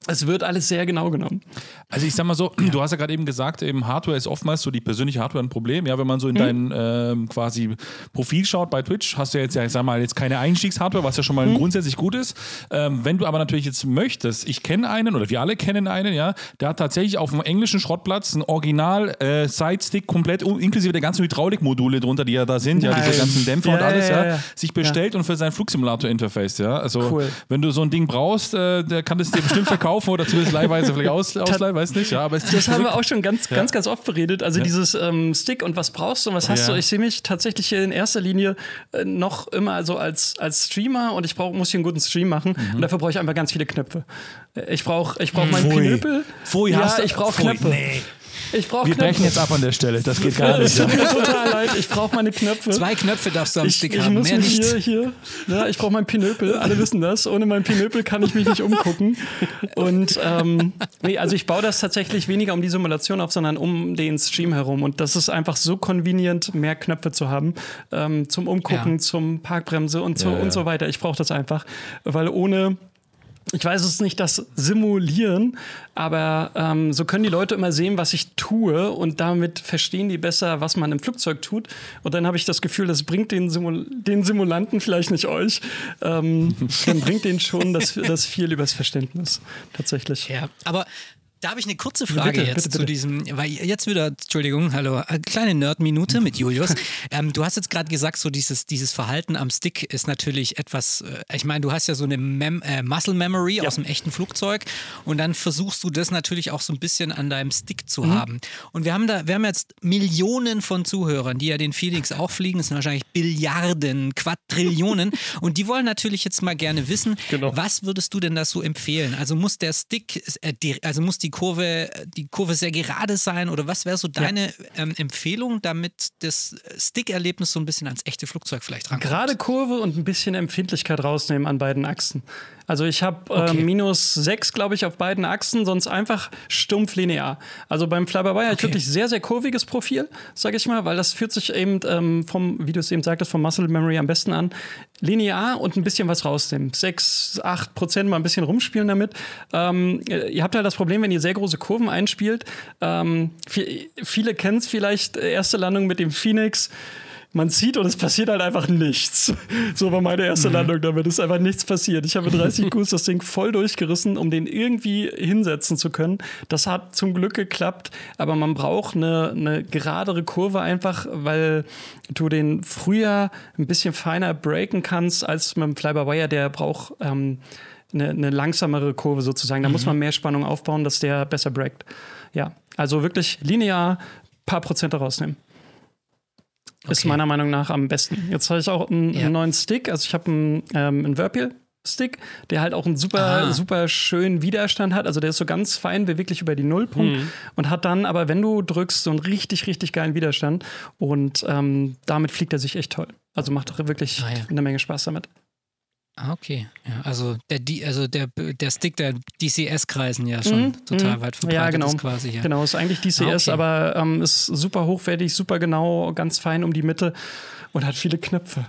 Speaker 4: es wird alles sehr genau genommen.
Speaker 2: Also ich sag mal so, du hast ja gerade eben gesagt, eben Hardware ist oftmals so die persönliche Hardware ein Problem. Ja, wenn man so in dein ähm, quasi Profil schaut bei Twitch, hast du ja jetzt ja, ich sag mal, jetzt keine Einstiegshardware, was ja schon mal grundsätzlich gut ist. Ähm, wenn du aber natürlich jetzt möchtest, ich kenne einen oder wir alle kennen einen, ja, der hat tatsächlich auf dem englischen Schrottplatz ein Original äh, Sidestick komplett inklusive der ganzen Hydraulikmodule drunter, die ja da sind, ja,
Speaker 4: Nein.
Speaker 2: diese ganzen Dämpfer
Speaker 4: Ja,
Speaker 2: und alles,
Speaker 4: ja,
Speaker 2: ja,
Speaker 4: ja, ja.
Speaker 2: sich bestellt und für sein Flugsimulator-Interface, ja. Also
Speaker 4: Cool.
Speaker 2: wenn du so ein Ding brauchst, äh, der kann das dir bestimmt verkaufen oder zumindest leihweise vielleicht aus, ausleihen, weiß nicht, ja, aber es
Speaker 4: Das haben wir auch schon ganz, ganz, ganz oft beredet. Also dieses ähm, Stick und was brauchst du und was hast
Speaker 2: Ja.
Speaker 4: du? Ich sehe mich tatsächlich hier in erster Linie äh, noch immer so als, als Streamer und ich brauch, muss hier einen guten Stream machen
Speaker 2: Mhm.
Speaker 4: und dafür brauche ich einfach ganz viele Knöpfe. Äh, Ich brauche ich brauch meinen
Speaker 2: Pfui.
Speaker 4: Pinöpel.
Speaker 2: Pfui,
Speaker 4: ja,
Speaker 2: hast du-
Speaker 4: ich brauche Knöpfe.
Speaker 2: nee.
Speaker 4: Ich brauche
Speaker 2: Wir
Speaker 4: Knöpfe.
Speaker 2: brechen jetzt ab an der Stelle, das geht gar
Speaker 4: Es
Speaker 2: nicht.
Speaker 4: tut mir total leid. Ich brauche meine Knöpfe.
Speaker 1: Zwei Knöpfe darfst du am
Speaker 4: ich,
Speaker 1: Stick
Speaker 4: ich
Speaker 1: haben,
Speaker 4: muss
Speaker 1: mehr
Speaker 4: mich
Speaker 1: nicht.
Speaker 4: hier, hier, ja, ich brauche mein Pinöpel, alle wissen das. Ohne mein Pinöpel kann ich mich nicht umgucken. Und ähm, nee, also ich baue das tatsächlich weniger um die Simulation auf, sondern um den Stream herum. Und das ist einfach so convenient, mehr Knöpfe zu haben. Ähm, zum Umgucken,
Speaker 1: Ja.
Speaker 4: zum Parkbremse und so,
Speaker 2: Ja, ja.
Speaker 4: und so weiter. Ich brauche das einfach, weil ohne ich weiß es nicht das Simulieren, aber ähm, so können die Leute immer sehen, was ich tue und damit verstehen die besser, was man im Flugzeug tut. Und dann habe ich das Gefühl, das bringt den, Simul den Simulanten, vielleicht nicht euch, ähm, dann bringt denen schon das, das viel übers Verständnis tatsächlich.
Speaker 1: Ja, aber da habe ich eine kurze Frage
Speaker 4: Bitte,
Speaker 1: jetzt
Speaker 4: bitte,
Speaker 1: zu
Speaker 4: bitte.
Speaker 1: diesem, weil jetzt wieder, Entschuldigung, hallo, eine kleine Nerd-Minute mit Julius. ähm, du hast jetzt gerade gesagt, so dieses, dieses Verhalten am Stick ist natürlich etwas, äh, ich meine, du hast ja so eine Mem äh, Muscle Memory aus dem echten Flugzeug und dann versuchst du das natürlich auch so ein bisschen an deinem Stick zu haben. Und wir haben da, wir haben jetzt Millionen von Zuhörern, die ja den Phoenix auch fliegen, das sind wahrscheinlich Billiarden, Quadrillionen und die wollen natürlich jetzt mal gerne wissen,
Speaker 3: Genau.
Speaker 1: was würdest du denn da so empfehlen? Also muss der Stick, äh, also muss die Kurve, die Kurve sehr gerade sein oder was wäre so deine ähm, Empfehlung, damit das Stick-Erlebnis so ein bisschen ans echte Flugzeug vielleicht rankommt?
Speaker 4: Gerade Kurve und ein bisschen Empfindlichkeit rausnehmen an beiden Achsen. Also ich habe
Speaker 1: Okay.
Speaker 4: äh, minus 6, glaube ich, auf beiden Achsen, sonst einfach stumpf linear. Also beim Fly-by-Wire habe ich
Speaker 1: Okay.
Speaker 4: wirklich sehr, sehr kurviges Profil, sage ich mal, weil das fühlt sich eben ähm, vom, wie du es eben sagtest, vom Muscle Memory am besten an. Linear und ein bisschen was rausnehmen. 6, 8 Prozent mal ein bisschen rumspielen damit. Ähm, äh, ihr habt halt das Problem, wenn ihr sehr große Kurven einspielt. Ähm, vi- viele kennen es vielleicht, äh, erste Landung mit dem Phoenix man zieht und es passiert halt einfach nichts. So war meine erste Landung damit. Es ist einfach nichts passiert. Ich habe mit 30 Gs das Ding voll durchgerissen, um den irgendwie hinsetzen zu können. Das hat zum Glück geklappt, aber man braucht eine, eine geradere Kurve einfach, weil du den früher ein bisschen feiner breaken kannst als mit dem Fly-by-Wire. Der braucht ähm, eine, eine langsamere Kurve sozusagen. Da muss man mehr Spannung aufbauen, dass der besser breakt. Ja, also wirklich linear paar Prozente rausnehmen. Ist
Speaker 1: Okay.
Speaker 4: meiner Meinung nach am besten. Jetzt habe ich auch einen,
Speaker 1: Ja.
Speaker 4: einen neuen Stick. Also ich habe einen, ähm, einen Whirlpool-Stick, der halt auch einen super,
Speaker 1: Ah.
Speaker 4: super schönen Widerstand hat. Also der ist so ganz fein beweglich über die Nullpunkt
Speaker 1: Mhm.
Speaker 4: und hat dann aber, wenn du drückst, so einen richtig, richtig geilen Widerstand. Und ähm, damit fliegt er sich echt toll. Also macht doch wirklich
Speaker 1: Ah, ja.
Speaker 4: eine Menge Spaß damit.
Speaker 1: Ah, okay. Ja, also der, die- also der, der Stick der DCS-Kreisen ja schon total weit verbreitet
Speaker 4: Ja, genau.
Speaker 1: ist quasi. Ja.
Speaker 4: Genau, ist eigentlich DCS,
Speaker 1: Ah, okay.
Speaker 4: aber ähm, ist super hochwertig, super genau, ganz fein um die Mitte und hat viele Knöpfe.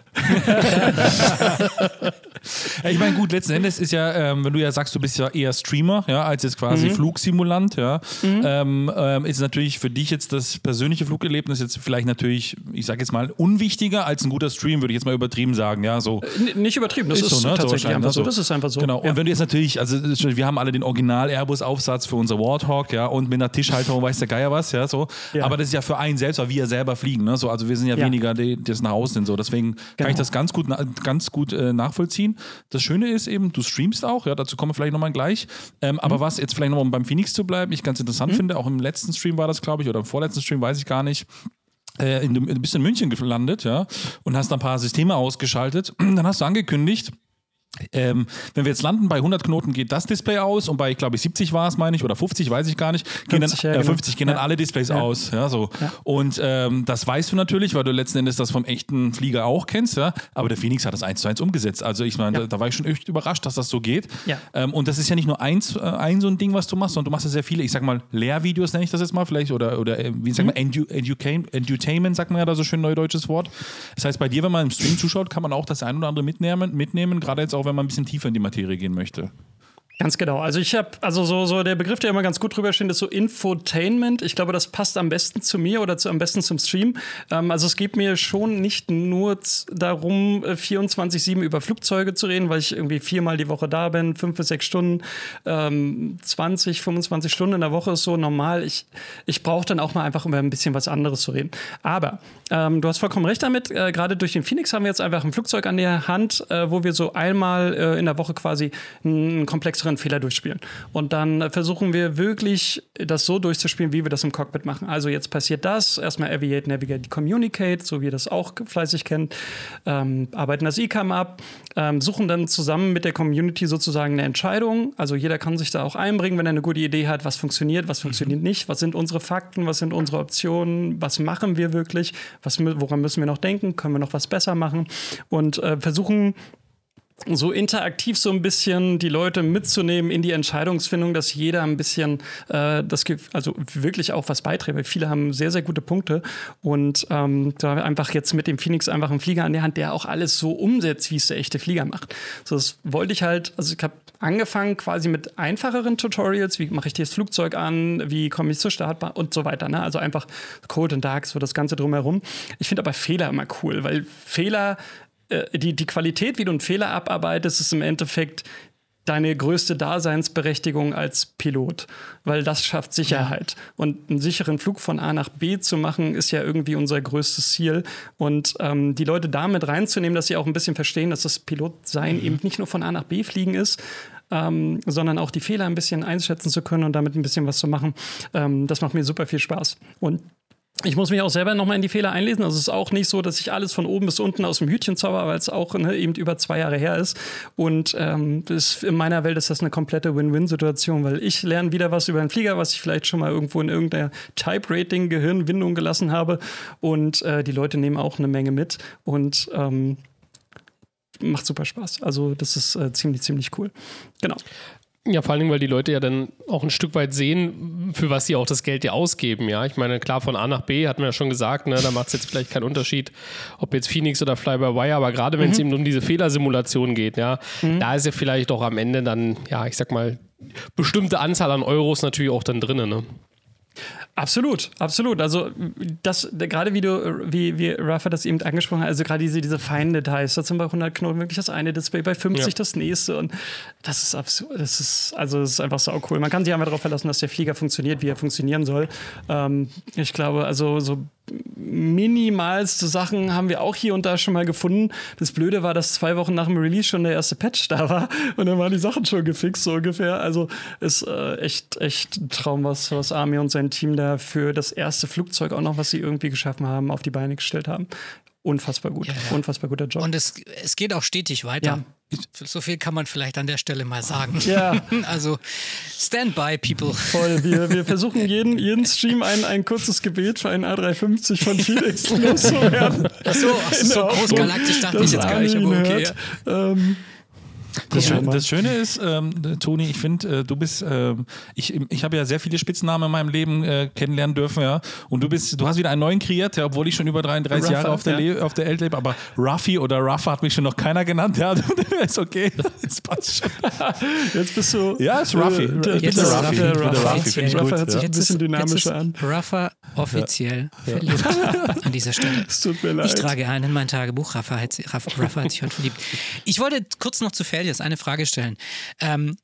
Speaker 2: Ja, ich meine, gut, letzten Endes ist ja, ähm, wenn du ja sagst, du bist ja eher Streamer, ja, als jetzt quasi
Speaker 4: Mhm.
Speaker 2: Flugsimulant, ja, ähm, ähm, ist natürlich für dich jetzt das persönliche Flugerlebnis jetzt vielleicht natürlich, ich sage jetzt mal, unwichtiger als ein guter Stream, würde ich jetzt mal übertrieben sagen, ja, so.
Speaker 4: N- Nicht übertrieben, das ist,
Speaker 2: so, ne? So
Speaker 4: tatsächlich
Speaker 2: wahrscheinlich,
Speaker 4: einfach
Speaker 2: ne?
Speaker 4: so. Das ist einfach so.
Speaker 2: Genau.
Speaker 4: Ja.
Speaker 2: Und wenn du jetzt natürlich, also wir haben alle den Original Airbus Aufsatz für unser Warthog, ja, und mit einer Tischhalterung weiß der Geier was, ja, so.
Speaker 4: Ja.
Speaker 2: Aber das ist ja für einen selbst, weil wir selber fliegen, ne? So, also wir sind ja,
Speaker 4: Ja.
Speaker 2: weniger die, das nach Hause sind, so. Deswegen kann
Speaker 4: Genau.
Speaker 2: ich das ganz gut, ganz gut äh, nachvollziehen. Das Schöne ist eben, du streamst auch, ja, dazu kommen wir vielleicht nochmal gleich. Ähm,
Speaker 4: Mhm.
Speaker 2: Aber was jetzt vielleicht nochmal um beim Phoenix zu bleiben, ich ganz interessant finde, auch im letzten Stream war das, glaube ich, oder im vorletzten Stream, weiß ich gar nicht äh, in, du bist in München gelandet, ja, und hast da ein paar Systeme ausgeschaltet. Dann hast du angekündigt, ähm, wenn wir jetzt landen, bei 100 Knoten geht das Display aus und bei, ich glaube, 70 war es, meine ich, oder 50, weiß ich gar nicht, gehen
Speaker 4: 50,
Speaker 2: dann,
Speaker 4: ja,
Speaker 2: äh,
Speaker 4: genau.
Speaker 2: 50 gehen dann
Speaker 4: Ja.
Speaker 2: alle Displays
Speaker 4: Ja.
Speaker 2: aus. Ja, so. Und ähm, das weißt du natürlich, weil du letzten Endes das vom echten Flieger auch kennst, ja. Aber der Phoenix hat das eins zu eins umgesetzt. Also ich meine, da, da war ich schon echt überrascht, dass das so geht.
Speaker 4: Ja.
Speaker 2: Ähm, und das ist ja nicht nur eins, äh, ein so ein Ding, was du machst, sondern du machst ja sehr viele, ich sag mal, Lehrvideos nenne ich das jetzt mal vielleicht, oder, oder äh, wie sagt man,
Speaker 4: Mhm.
Speaker 2: Edu Educate, Edutainment, sagt man ja da so schön neudeutsches Wort. Das heißt, bei dir, wenn man im Stream zuschaut, kann man auch das ein oder andere mitnehmen, mitnehmen gerade jetzt auch, wenn man ein bisschen tiefer in die Materie gehen möchte.
Speaker 4: Ganz genau. Also ich habe, also so, so der Begriff, der immer ganz gut drüber steht, ist so Infotainment. Ich glaube, das passt am besten zu mir oder zu, am besten zum Stream. Ähm, also es geht mir schon nicht nur darum, äh, 24-7 über Flugzeuge zu reden, weil ich irgendwie viermal die Woche da bin, fünf bis sechs Stunden, ähm, 20, 25 Stunden in der Woche ist so normal. Ich, ich brauche dann auch mal einfach über ein bisschen was anderes zu reden. Aber ähm, du hast vollkommen recht damit. Äh, Gerade durch den Phoenix haben wir jetzt einfach ein Flugzeug an der Hand, äh, wo wir so einmal äh, in der Woche quasi einen komplexeren Fehler durchspielen. Und dann versuchen wir wirklich, das so durchzuspielen, wie wir das im Cockpit machen. Also jetzt passiert das, erstmal Aviate, Navigate, Communicate, so wie ihr das auch fleißig kennt, ähm, arbeiten das ICAM ab, ähm, suchen dann zusammen mit der Community sozusagen eine Entscheidung. Also jeder kann sich da auch einbringen, wenn er eine gute Idee hat, was funktioniert, was funktioniert nicht, was sind unsere Fakten, was sind unsere Optionen, was machen wir wirklich, was, woran müssen wir noch denken, können wir noch was besser machen und äh, versuchen so interaktiv so ein bisschen die Leute mitzunehmen in die Entscheidungsfindung, dass jeder ein bisschen äh, das also wirklich auch was beiträgt, weil viele haben sehr, sehr gute Punkte und ähm, da einfach jetzt mit dem Phoenix einfach einen Flieger an der Hand, der auch alles so umsetzt, wie es der echte Flieger macht. So, das wollte ich halt, also ich habe angefangen quasi mit einfacheren Tutorials, wie mache ich das Flugzeug an, wie komme ich zur Startbahn und so weiter. Ne? Also einfach Code und Dark, so das Ganze drumherum. Ich finde aber Fehler immer cool, weil Fehler äh, die, die Qualität, wie du einen Fehler abarbeitest, ist im Endeffekt deine größte Daseinsberechtigung als Pilot, weil das schafft Sicherheit. Und einen sicheren Flug von A nach B zu machen, ist ja irgendwie unser größtes Ziel. Und ähm, die Leute damit reinzunehmen, dass sie auch ein bisschen verstehen, dass das Pilotsein eben nicht nur von A nach B fliegen ist, ähm, sondern auch die Fehler ein bisschen einschätzen zu können und damit ein bisschen was zu machen, ähm, das macht mir super viel Spaß. Und ich muss mich auch selber nochmal in die Fehler einlesen. Also es ist auch nicht so, dass ich alles von oben bis unten aus dem Hütchen zauber, weil es auch ne, eben über zwei Jahre her ist. Und ähm, das, in meiner Welt ist das eine komplette Win-Win-Situation, weil ich lerne wieder was über einen Flieger, was ich vielleicht schon mal irgendwo in irgendeiner Type-Rating-Gehirnwindung gelassen habe. Und äh, die Leute nehmen auch eine Menge mit. Und ähm, macht super Spaß. Also das ist äh, ziemlich, ziemlich cool. Genau.
Speaker 3: Ja, vor allen Dingen, weil die Leute ja dann auch ein Stück weit sehen, für was sie auch das Geld ja ausgeben. Ja, ich meine, klar, von A nach B hatten wir ja schon gesagt, ne, da macht es jetzt vielleicht keinen Unterschied, ob jetzt Phoenix oder Fly-by-Wire, aber gerade wenn es eben um diese Fehlersimulation geht, ja, da ist ja vielleicht auch am Ende dann, ja, ich sag mal, bestimmte Anzahl an Euros natürlich auch dann drin. Ne?
Speaker 4: Absolut, absolut. Also das gerade wie du, wie, wie Rafa das eben angesprochen hat, also gerade diese, diese feinen Details, da sind bei 100 Knoten wirklich das eine Display, bei 50
Speaker 3: Ja.
Speaker 4: das nächste und das ist absurd, das ist, also das ist einfach sau cool. Man kann sich einfach darauf verlassen, dass der Flieger funktioniert, wie er funktionieren soll. Ähm, ich glaube, also so minimalste Sachen haben wir auch hier und da schon mal gefunden. Das Blöde war, dass zwei Wochen nach dem Release schon der erste Patch da war und dann waren die Sachen schon gefixt, so ungefähr. Also ist äh, echt, echt ein Traum, was, was Armin und sein Team da für das erste Flugzeug auch noch, was sie irgendwie geschaffen haben, auf die Beine gestellt haben. Unfassbar gut.
Speaker 1: Ja, ja.
Speaker 4: Unfassbar guter Job.
Speaker 1: Und es, es geht auch stetig weiter. So viel kann man vielleicht an der Stelle mal sagen.
Speaker 4: Ja.
Speaker 1: Also, stand by, people.
Speaker 4: Voll. Wir, wir versuchen jeden, jeden Stream ein, ein kurzes Gebet für einen A350 von Felix loszuwerden.
Speaker 1: Ach so, ach so, so
Speaker 4: Hoffnung,
Speaker 1: groß galaktisch dachte ich jetzt gar nicht, aber okay.
Speaker 4: hört. Ähm,
Speaker 2: Das,
Speaker 4: Ja,
Speaker 2: Schöne, das Schöne ist, ähm, Toni, ich finde, äh, du bist, ähm, ich, ich habe ja sehr viele Spitznamen in meinem Leben äh, kennenlernen dürfen, ja. Und du bist, du hast wieder einen neuen kreiert, ja, obwohl ich schon über 33
Speaker 4: Ruffer,
Speaker 2: Jahre auf der,
Speaker 4: ja.
Speaker 2: Auf der Welt lebe. Aber Ruffy oder Ruffer hat mich schon noch keiner genannt, ja. ist okay, das passt schon.
Speaker 4: Jetzt bist du.
Speaker 2: Ja, ist Ruffy.
Speaker 4: Äh,
Speaker 1: Jetzt ist
Speaker 2: Ruffy.
Speaker 1: Ruffy. Ruffy.
Speaker 4: Hat sich
Speaker 2: Ja.
Speaker 4: ein bisschen dynamischer an.
Speaker 1: Rafa offiziell verliebt an dieser Stelle.
Speaker 4: Es tut mir leid.
Speaker 1: Ich trage ein in mein Tagebuch. Rafa hat, Rafa, Rafa hat sich heute verliebt. Ich wollte kurz noch zu Failures eine Frage stellen. Ähm,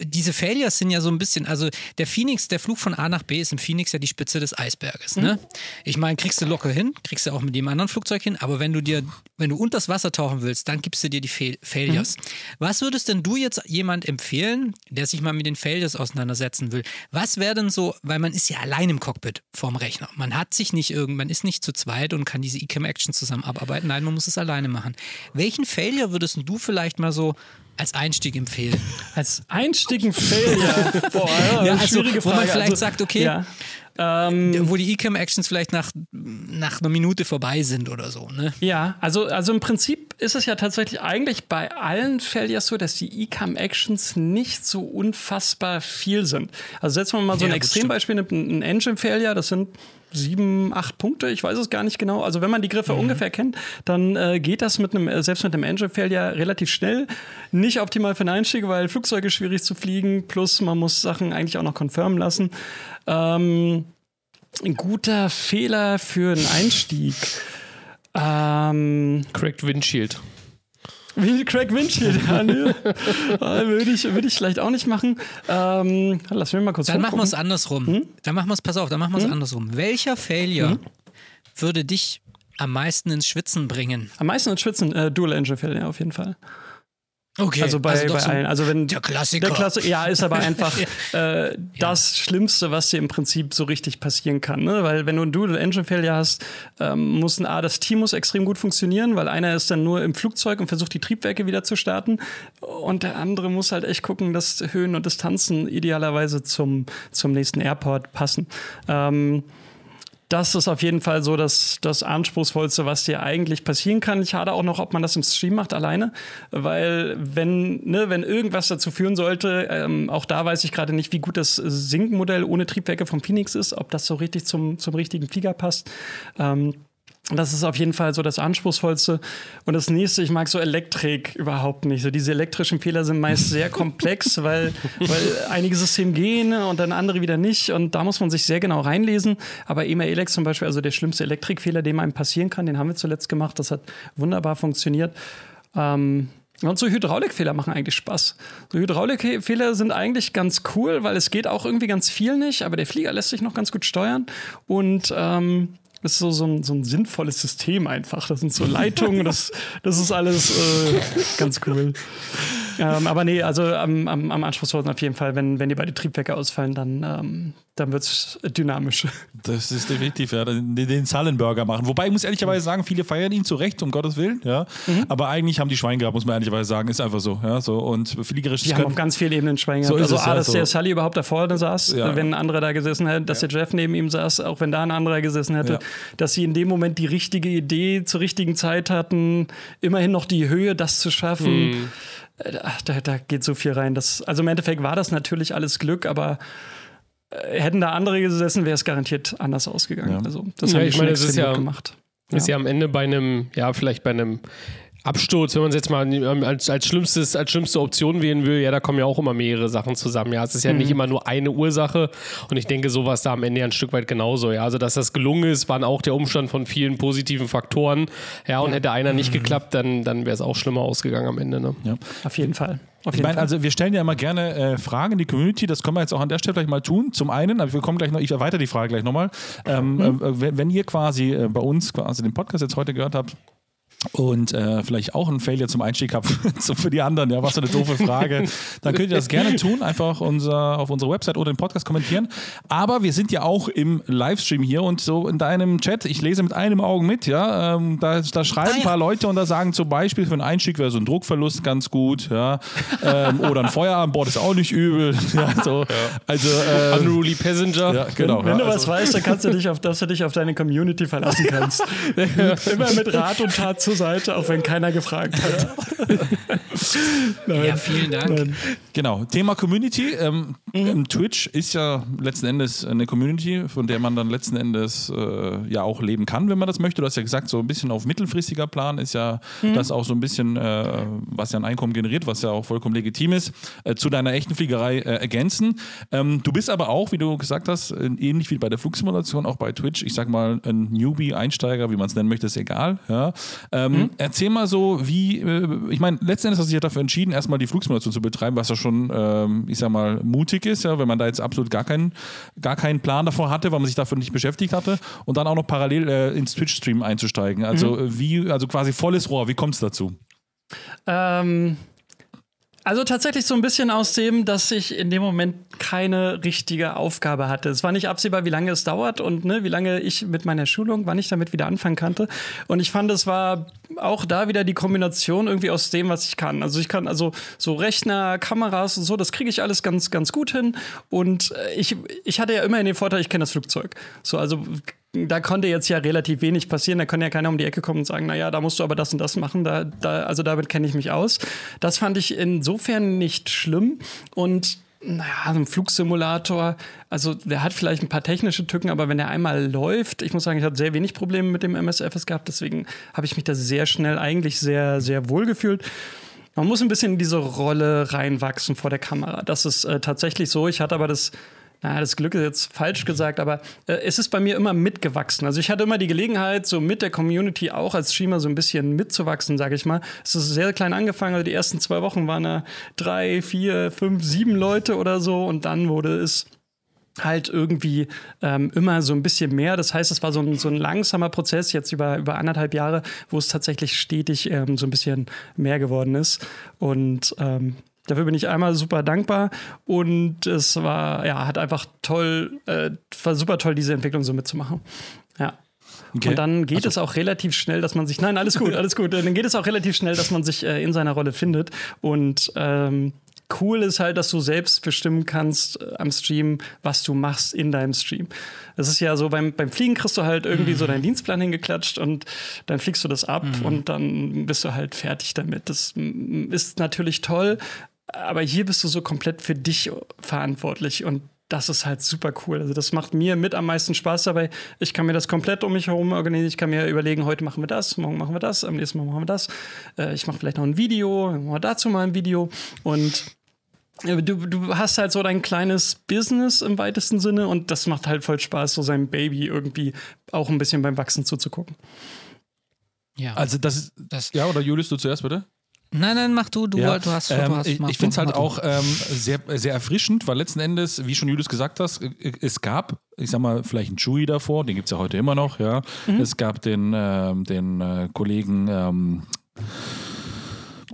Speaker 1: diese Failures sind ja so ein bisschen, also der Phoenix, der Flug von A nach B ist im Phoenix ja die Spitze des Eisberges. Ne? Ich meine, kriegst du locker hin, kriegst du auch mit jedem anderen Flugzeug hin, aber wenn du dir, wenn du unters Wasser tauchen willst, dann gibst du dir die Fail Failures. Was würdest denn du jetzt jemand empfehlen, der sich mal mit den Failures auseinandersetzen will? Was wäre denn so, weil man ist ja allein im Cockpit vorm Rechner. Man hat sich nicht irgend, man ist nicht zu zweit und kann diese Ecam-Action zusammen abarbeiten. Nein, man muss es alleine machen. Welchen Failure würdest du vielleicht mal so als Einstieg empfehlen?
Speaker 4: Als Einstieg ein Failure. Boah, ja,
Speaker 1: Ja, also,
Speaker 4: schwierige
Speaker 1: wo man
Speaker 4: Frage.
Speaker 1: vielleicht
Speaker 4: Also,
Speaker 1: sagt, okay,
Speaker 4: Ja. Ähm,
Speaker 1: wo die Ecam-Actions vielleicht nach, nach einer Minute vorbei sind oder so. Ne?
Speaker 4: Ja, also, also im Prinzip ist es ja tatsächlich eigentlich bei allen Failures so, dass die Ecam-Actions nicht so unfassbar viel sind. Also setzen wir mal so
Speaker 1: Ja,
Speaker 4: ein Extrembeispiel, ein Engine-Failure, das sind sieben, acht Punkte, ich weiß es gar nicht genau. Also wenn man die Griffe
Speaker 1: Mhm.
Speaker 4: ungefähr kennt, dann äh, geht das mit einem, äh, selbst mit einem Engine-Failure relativ schnell. Nicht optimal für einen Einstieg, weil Flugzeuge schwierig zu fliegen, plus man muss Sachen eigentlich auch noch confirmen lassen. Ähm, ein guter Fehler für einen Einstieg. Ähm,
Speaker 3: Cracked Windshield.
Speaker 4: Wie Craig Windshield, ja, ne? Ah, würde ich, würde ich vielleicht auch nicht machen. Ähm, lass mich mal kurz
Speaker 1: Dann machen wir
Speaker 4: rumgucken.
Speaker 1: es andersrum. Dann machen wir es, pass auf, dann machen wir es andersrum. Welcher Failure würde dich am meisten ins Schwitzen bringen?
Speaker 4: Am meisten in Schwitzen, äh, Dual Engine Failure auf jeden Fall.
Speaker 1: Okay,
Speaker 4: Also bei,
Speaker 1: doch
Speaker 4: bei
Speaker 1: so
Speaker 4: allen. Also wenn
Speaker 1: der Klassiker.
Speaker 4: Der Klasse, ja, ist aber einfach äh, das Schlimmste, was dir im Prinzip so richtig passieren kann. Ne? Weil wenn du ein Dual Engine Failure hast, ähm, muss ein A, das Team muss extrem gut funktionieren, weil einer ist dann nur im Flugzeug und versucht die Triebwerke wieder zu starten und der andere muss halt echt gucken, dass Höhen und Distanzen idealerweise zum, zum nächsten Airport passen. Ähm, das ist auf jeden Fall so das, das Anspruchsvollste, was dir eigentlich passieren kann. Ich hade auch noch, ob man das im Stream macht alleine, weil wenn, ne, wenn irgendwas dazu führen sollte, ähm, auch da weiß ich gerade nicht, wie gut das Sync-Modell ohne Triebwerke vom Phoenix ist, ob das so richtig zum, zum richtigen Flieger passt. Ähm, das ist auf jeden Fall so das Anspruchsvollste. Und das nächste, ich mag so Elektrik überhaupt nicht. So diese elektrischen Fehler sind meist sehr komplex, weil, weil einige Systeme gehen und dann andere wieder nicht. Und da muss man sich sehr genau reinlesen. Aber EMA Elex zum Beispiel, also der schlimmste Elektrikfehler, den einem passieren kann, den haben wir zuletzt gemacht. Das hat wunderbar funktioniert. Ähm, und so Hydraulikfehler machen eigentlich Spaß. So Hydraulikfehler sind eigentlich ganz cool, weil es geht auch irgendwie ganz viel nicht, aber der Flieger lässt sich noch ganz gut steuern. Und ähm, ist so, so, ein, so ein sinnvolles System einfach. Das sind so Leitungen, das, das ist alles äh, ganz cool. Ähm, aber nee, also am, am, am anspruchsvollsten auf jeden Fall, wenn, wenn die beide Triebwerke ausfallen, dann, ähm, dann wird es dynamisch.
Speaker 2: Das ist definitiv, ja, den, den Sullenburger machen. Wobei ich muss ehrlicherweise sagen, viele feiern ihn zu Recht, um Gottes Willen, ja.
Speaker 4: Mhm.
Speaker 2: Aber eigentlich haben die Schwein gehabt, muss man ehrlicherweise sagen. Ist einfach so, ja. So, und fliegerisches
Speaker 4: Die haben auf ganz vielen Ebenen Schwein
Speaker 2: So
Speaker 4: gehabt.
Speaker 2: ist
Speaker 4: also
Speaker 2: es,
Speaker 4: A,
Speaker 2: ja,
Speaker 4: dass
Speaker 2: so.
Speaker 4: der Sully überhaupt da vorne saß,
Speaker 2: Ja.
Speaker 4: wenn ein anderer da gesessen hätte, dass der Jeff neben ihm saß, auch wenn da ein anderer gesessen hätte,
Speaker 2: Ja.
Speaker 4: dass sie in dem Moment die richtige Idee zur richtigen Zeit hatten, immerhin noch die Höhe, das zu schaffen.
Speaker 2: Mhm.
Speaker 4: Äh, da, da geht so viel rein. Das, also im Endeffekt war das natürlich alles Glück, aber äh, hätten da andere gesessen, wäre es garantiert anders ausgegangen.
Speaker 2: Ja.
Speaker 4: Also das
Speaker 3: Ja,
Speaker 4: haben die
Speaker 3: ich
Speaker 4: schon
Speaker 3: meine, ist
Speaker 4: extrem
Speaker 3: ja-
Speaker 4: gut gemacht.
Speaker 3: Ist ja am Ende bei einem, ja, vielleicht bei einem Absturz, wenn man es jetzt mal ähm, als, als, schlimmstes, als schlimmste Option wählen will, ja, da kommen ja auch immer mehrere Sachen zusammen. Ja, es ist ja nicht immer nur eine Ursache und ich denke, sowas da am Ende ja ein Stück weit genauso. Ja, also dass das gelungen ist, waren auch der Umstand von vielen positiven Faktoren. Ja, und hätte einer nicht geklappt, dann, dann wäre es auch schlimmer ausgegangen am Ende. Ne?
Speaker 2: Ja.
Speaker 4: Auf jeden Fall. Auf
Speaker 2: Ich
Speaker 4: jeden
Speaker 2: meine,
Speaker 4: Fall.
Speaker 2: also wir stellen ja immer gerne äh, Fragen in die Community, das können wir jetzt auch an der Stelle gleich mal tun. Zum einen, aber wir kommen gleich noch, ich erweitere die Frage gleich nochmal. Ähm,
Speaker 4: Mhm.
Speaker 2: äh, wenn, wenn ihr quasi äh, bei uns quasi den Podcast jetzt heute gehört habt, und äh, vielleicht auch ein Failure zum Einstieg habt, für die anderen, ja, was für eine doofe Frage, dann könnt ihr das gerne tun, einfach unser, auf unserer Website oder den Podcast kommentieren. Aber wir sind ja auch im Livestream hier und so in deinem Chat, ich lese mit einem Auge mit, ja, ähm, da, da schreiben ein
Speaker 1: ja.
Speaker 2: paar Leute und da sagen zum Beispiel, für einen Einstieg wäre so ein Druckverlust ganz gut, ja, ähm, oder ein Feuer an Bord ist auch nicht übel, ja, so. also ähm,
Speaker 3: Unruly Passenger.
Speaker 2: ja, genau.
Speaker 4: Wenn
Speaker 2: ja,
Speaker 4: du
Speaker 2: also,
Speaker 4: was weißt, dann kannst du dich auf, dass du dich auf deine Community verlassen kannst. Immer mit Rat und Tat zur zur Seite, auch wenn keiner gefragt hat.
Speaker 1: Nein. Ja, vielen Dank. Nein.
Speaker 2: Genau, Thema Community. Ähm, mhm. Twitch ist ja letzten Endes eine Community, von der man dann letzten Endes äh, ja auch leben kann, wenn man das möchte. Du hast ja gesagt, so ein bisschen auf mittelfristiger Plan ist ja mhm. das auch so ein bisschen, äh, was ja ein Einkommen generiert, was ja auch vollkommen legitim ist, äh, zu deiner echten Fliegerei äh, ergänzen. Ähm, du bist aber auch, wie du gesagt hast, äh, ähnlich wie bei der Flugsimulation, auch bei Twitch, ich sag mal, ein Newbie, Einsteiger, wie man es nennen möchte, ist egal. Ja. Ähm, mhm. Erzähl mal so, wie, äh, ich meine, letzten Endes hast du dich ja dafür entschieden, erstmal die Flugsimulation zu betreiben, was ja schon, ähm, ich sag mal, mutig ist, ja, wenn man da jetzt absolut gar keinen, gar keinen Plan davor hatte, weil man sich dafür nicht beschäftigt hatte und dann auch noch parallel äh, ins Twitch-Stream einzusteigen. Also mhm. wie, also quasi volles Rohr, wie kommt es dazu?
Speaker 4: Ähm, also tatsächlich so ein bisschen aus dem, dass ich in dem Moment keine richtige Aufgabe hatte. Es war nicht absehbar, wie lange es dauert und ne, wie lange ich mit meiner Schulung, wann ich damit wieder anfangen kannte. Und ich fand, es war auch da wieder die Kombination irgendwie aus dem, was ich kann. Also ich kann also so Rechner, Kameras und so, das kriege ich alles ganz, ganz gut hin. Und äh, ich, ich hatte ja immerhin den Vorteil, ich kenne das Flugzeug. So, also da konnte jetzt ja relativ wenig passieren. Da kann ja keiner um die Ecke kommen und sagen, naja, da musst du aber das und das machen. Da, da, also damit kenne ich mich aus. Das fand ich insofern nicht schlimm. Und naja, so ein Flugsimulator, also der hat vielleicht ein paar technische Tücken, aber wenn er einmal läuft, ich muss sagen, ich hatte sehr wenig Probleme mit dem MSFS gehabt, deswegen habe ich mich da sehr schnell eigentlich sehr, sehr wohl gefühlt. Man muss ein bisschen in diese Rolle reinwachsen vor der Kamera. Das ist äh, tatsächlich so. Ich hatte aber das naja, das Glück ist jetzt falsch gesagt, aber äh, es ist bei mir immer mitgewachsen. Also ich hatte immer die Gelegenheit, so mit der Community auch als Streamer so ein bisschen mitzuwachsen, sage ich mal. Es ist sehr klein angefangen, also die ersten zwei Wochen waren da drei, vier, fünf, sieben Leute oder so und dann wurde es halt irgendwie ähm, immer so ein bisschen mehr. Das heißt, es war so ein, so ein langsamer Prozess jetzt über, über anderthalb Jahre, wo es tatsächlich stetig ähm, so ein bisschen mehr geworden ist. Und ähm, Dafür bin ich einmal super dankbar und es war, ja, hat einfach toll, äh, war super toll, diese Entwicklung so mitzumachen. Ja. Okay. Und dann geht also. es auch relativ schnell, dass man sich, nein, alles gut, alles gut, dann geht es auch relativ schnell, dass man sich äh, in seiner Rolle findet und ähm, cool ist halt, dass du selbst bestimmen kannst äh, am Stream, was du machst in deinem Stream. Das ist ja so, beim, beim Fliegen kriegst du halt irgendwie mhm. so deinen Dienstplan hingeklatscht und dann fliegst du das ab mhm. und dann bist du halt fertig damit. Das ist natürlich toll, aber hier bist du so komplett für dich verantwortlich und das ist halt super cool. Also das macht mir mit am meisten Spaß dabei. Ich kann mir das komplett um mich herum organisieren. Ich kann mir überlegen, heute machen wir das, morgen machen wir das, am nächsten Mal machen wir das. Äh, ich mache vielleicht noch ein Video, dann machen wir dazu mal ein Video. Und äh, Du, du, hast halt so dein kleines Business im weitesten Sinne und das macht halt voll Spaß, so sein Baby irgendwie auch ein bisschen beim Wachsen zuzugucken.
Speaker 2: Ja. Also das ist, das, ja, oder Julius, du zuerst bitte?
Speaker 1: Nein, nein, mach du, du,
Speaker 2: ja,
Speaker 1: du hast,
Speaker 2: ähm,
Speaker 1: du hast
Speaker 2: Ich, ich finde es halt auch ähm, sehr, sehr erfrischend, weil letzten Endes, wie schon Julius gesagt hast, es gab, ich sag mal, vielleicht einen Chewie davor, den gibt es ja heute immer noch, ja. Mhm. Es gab den, ähm, den äh, Kollegen ähm,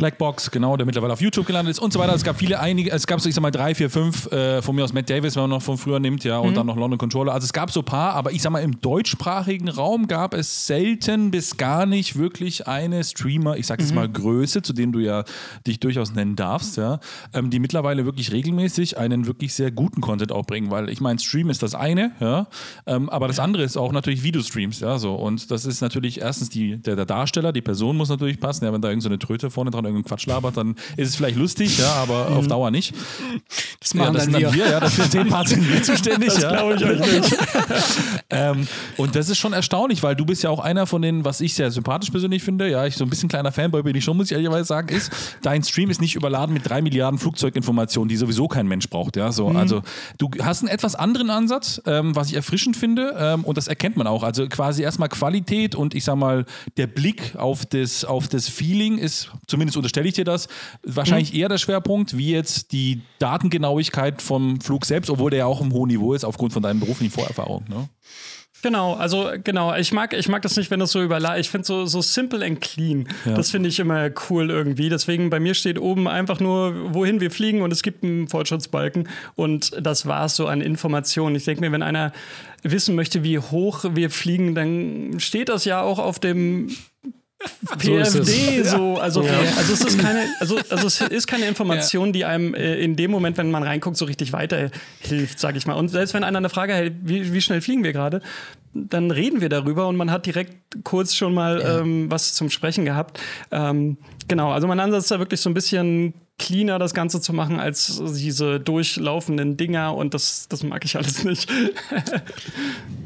Speaker 2: Blackbox, genau, der mittlerweile auf YouTube gelandet ist und so weiter. Es gab viele, einige, es gab so, ich sag mal, drei, vier, fünf, äh, von mir aus Matt Davis, wenn man noch von früher nimmt, ja, und mhm. dann noch London Controller. Also es gab so ein paar, aber ich sag mal, im deutschsprachigen Raum gab es selten bis gar nicht wirklich eine Streamer, ich sag jetzt mhm. mal Größe, zu dem du ja dich durchaus nennen darfst, ja, ähm, die mittlerweile wirklich regelmäßig einen wirklich sehr guten Content auch bringen, weil ich meine, Stream ist das eine, ja, ähm, aber das andere ist auch natürlich Videostreams, ja, so. Und das ist natürlich erstens die, der, der Darsteller, die Person muss natürlich passen, ja, wenn da irgendeine so Tröte vorne dran irgendeinen Quatsch labert, dann ist es vielleicht lustig, ja, aber mhm. auf Dauer nicht.
Speaker 1: Das machen ja, das dann, dann wir.
Speaker 2: Ja, dafür den Part sind wir zuständig.
Speaker 4: Das
Speaker 2: ja.
Speaker 4: glaube ich euch nicht.
Speaker 2: ähm, und das ist schon erstaunlich, weil du bist ja auch einer von denen, was ich sehr sympathisch persönlich finde, ja, ich so ein bisschen kleiner Fanboy bin ich schon, muss ich ehrlicherweise sagen, ist, dein Stream ist nicht überladen mit drei Milliarden Flugzeuginformationen, die sowieso kein Mensch braucht, ja, so, mhm. also du hast einen etwas anderen Ansatz, ähm, was ich erfrischend finde ähm, und das erkennt man auch, also quasi erstmal Qualität und ich sag mal, der Blick auf das, auf das Feeling ist, zumindest unterstelle ich dir das, wahrscheinlich mhm. eher der Schwerpunkt, wie jetzt die Datengenauigkeit vom Flug selbst, obwohl der ja auch im hohen Niveau ist, aufgrund von deinen beruflichen Vorerfahrungen. Ne?
Speaker 4: Genau, also genau, ich mag, ich mag das nicht, wenn das so überladen. Ich finde so, so simple and clean. Ja. Das finde ich immer cool irgendwie. Deswegen bei mir steht oben einfach nur, wohin wir fliegen und es gibt einen Fortschrittsbalken und das war es so an Informationen. Ich denke mir, wenn einer wissen möchte, wie hoch wir fliegen, dann steht das ja auch auf dem PFD so, also, ja. also es ist keine, also, also es ist keine Information, ja. die einem äh, in dem Moment, wenn man reinguckt, so richtig weiterhilft, sag ich mal. Und selbst wenn einer eine Frage hält, wie, wie schnell fliegen wir gerade, dann reden wir darüber und man hat direkt kurz schon mal
Speaker 1: Ja.
Speaker 4: ähm, was zum Sprechen gehabt. Ähm, genau, also mein Ansatz ist da wirklich so ein bisschen cleaner das Ganze zu machen als diese durchlaufenden Dinger und das, das mag ich alles nicht.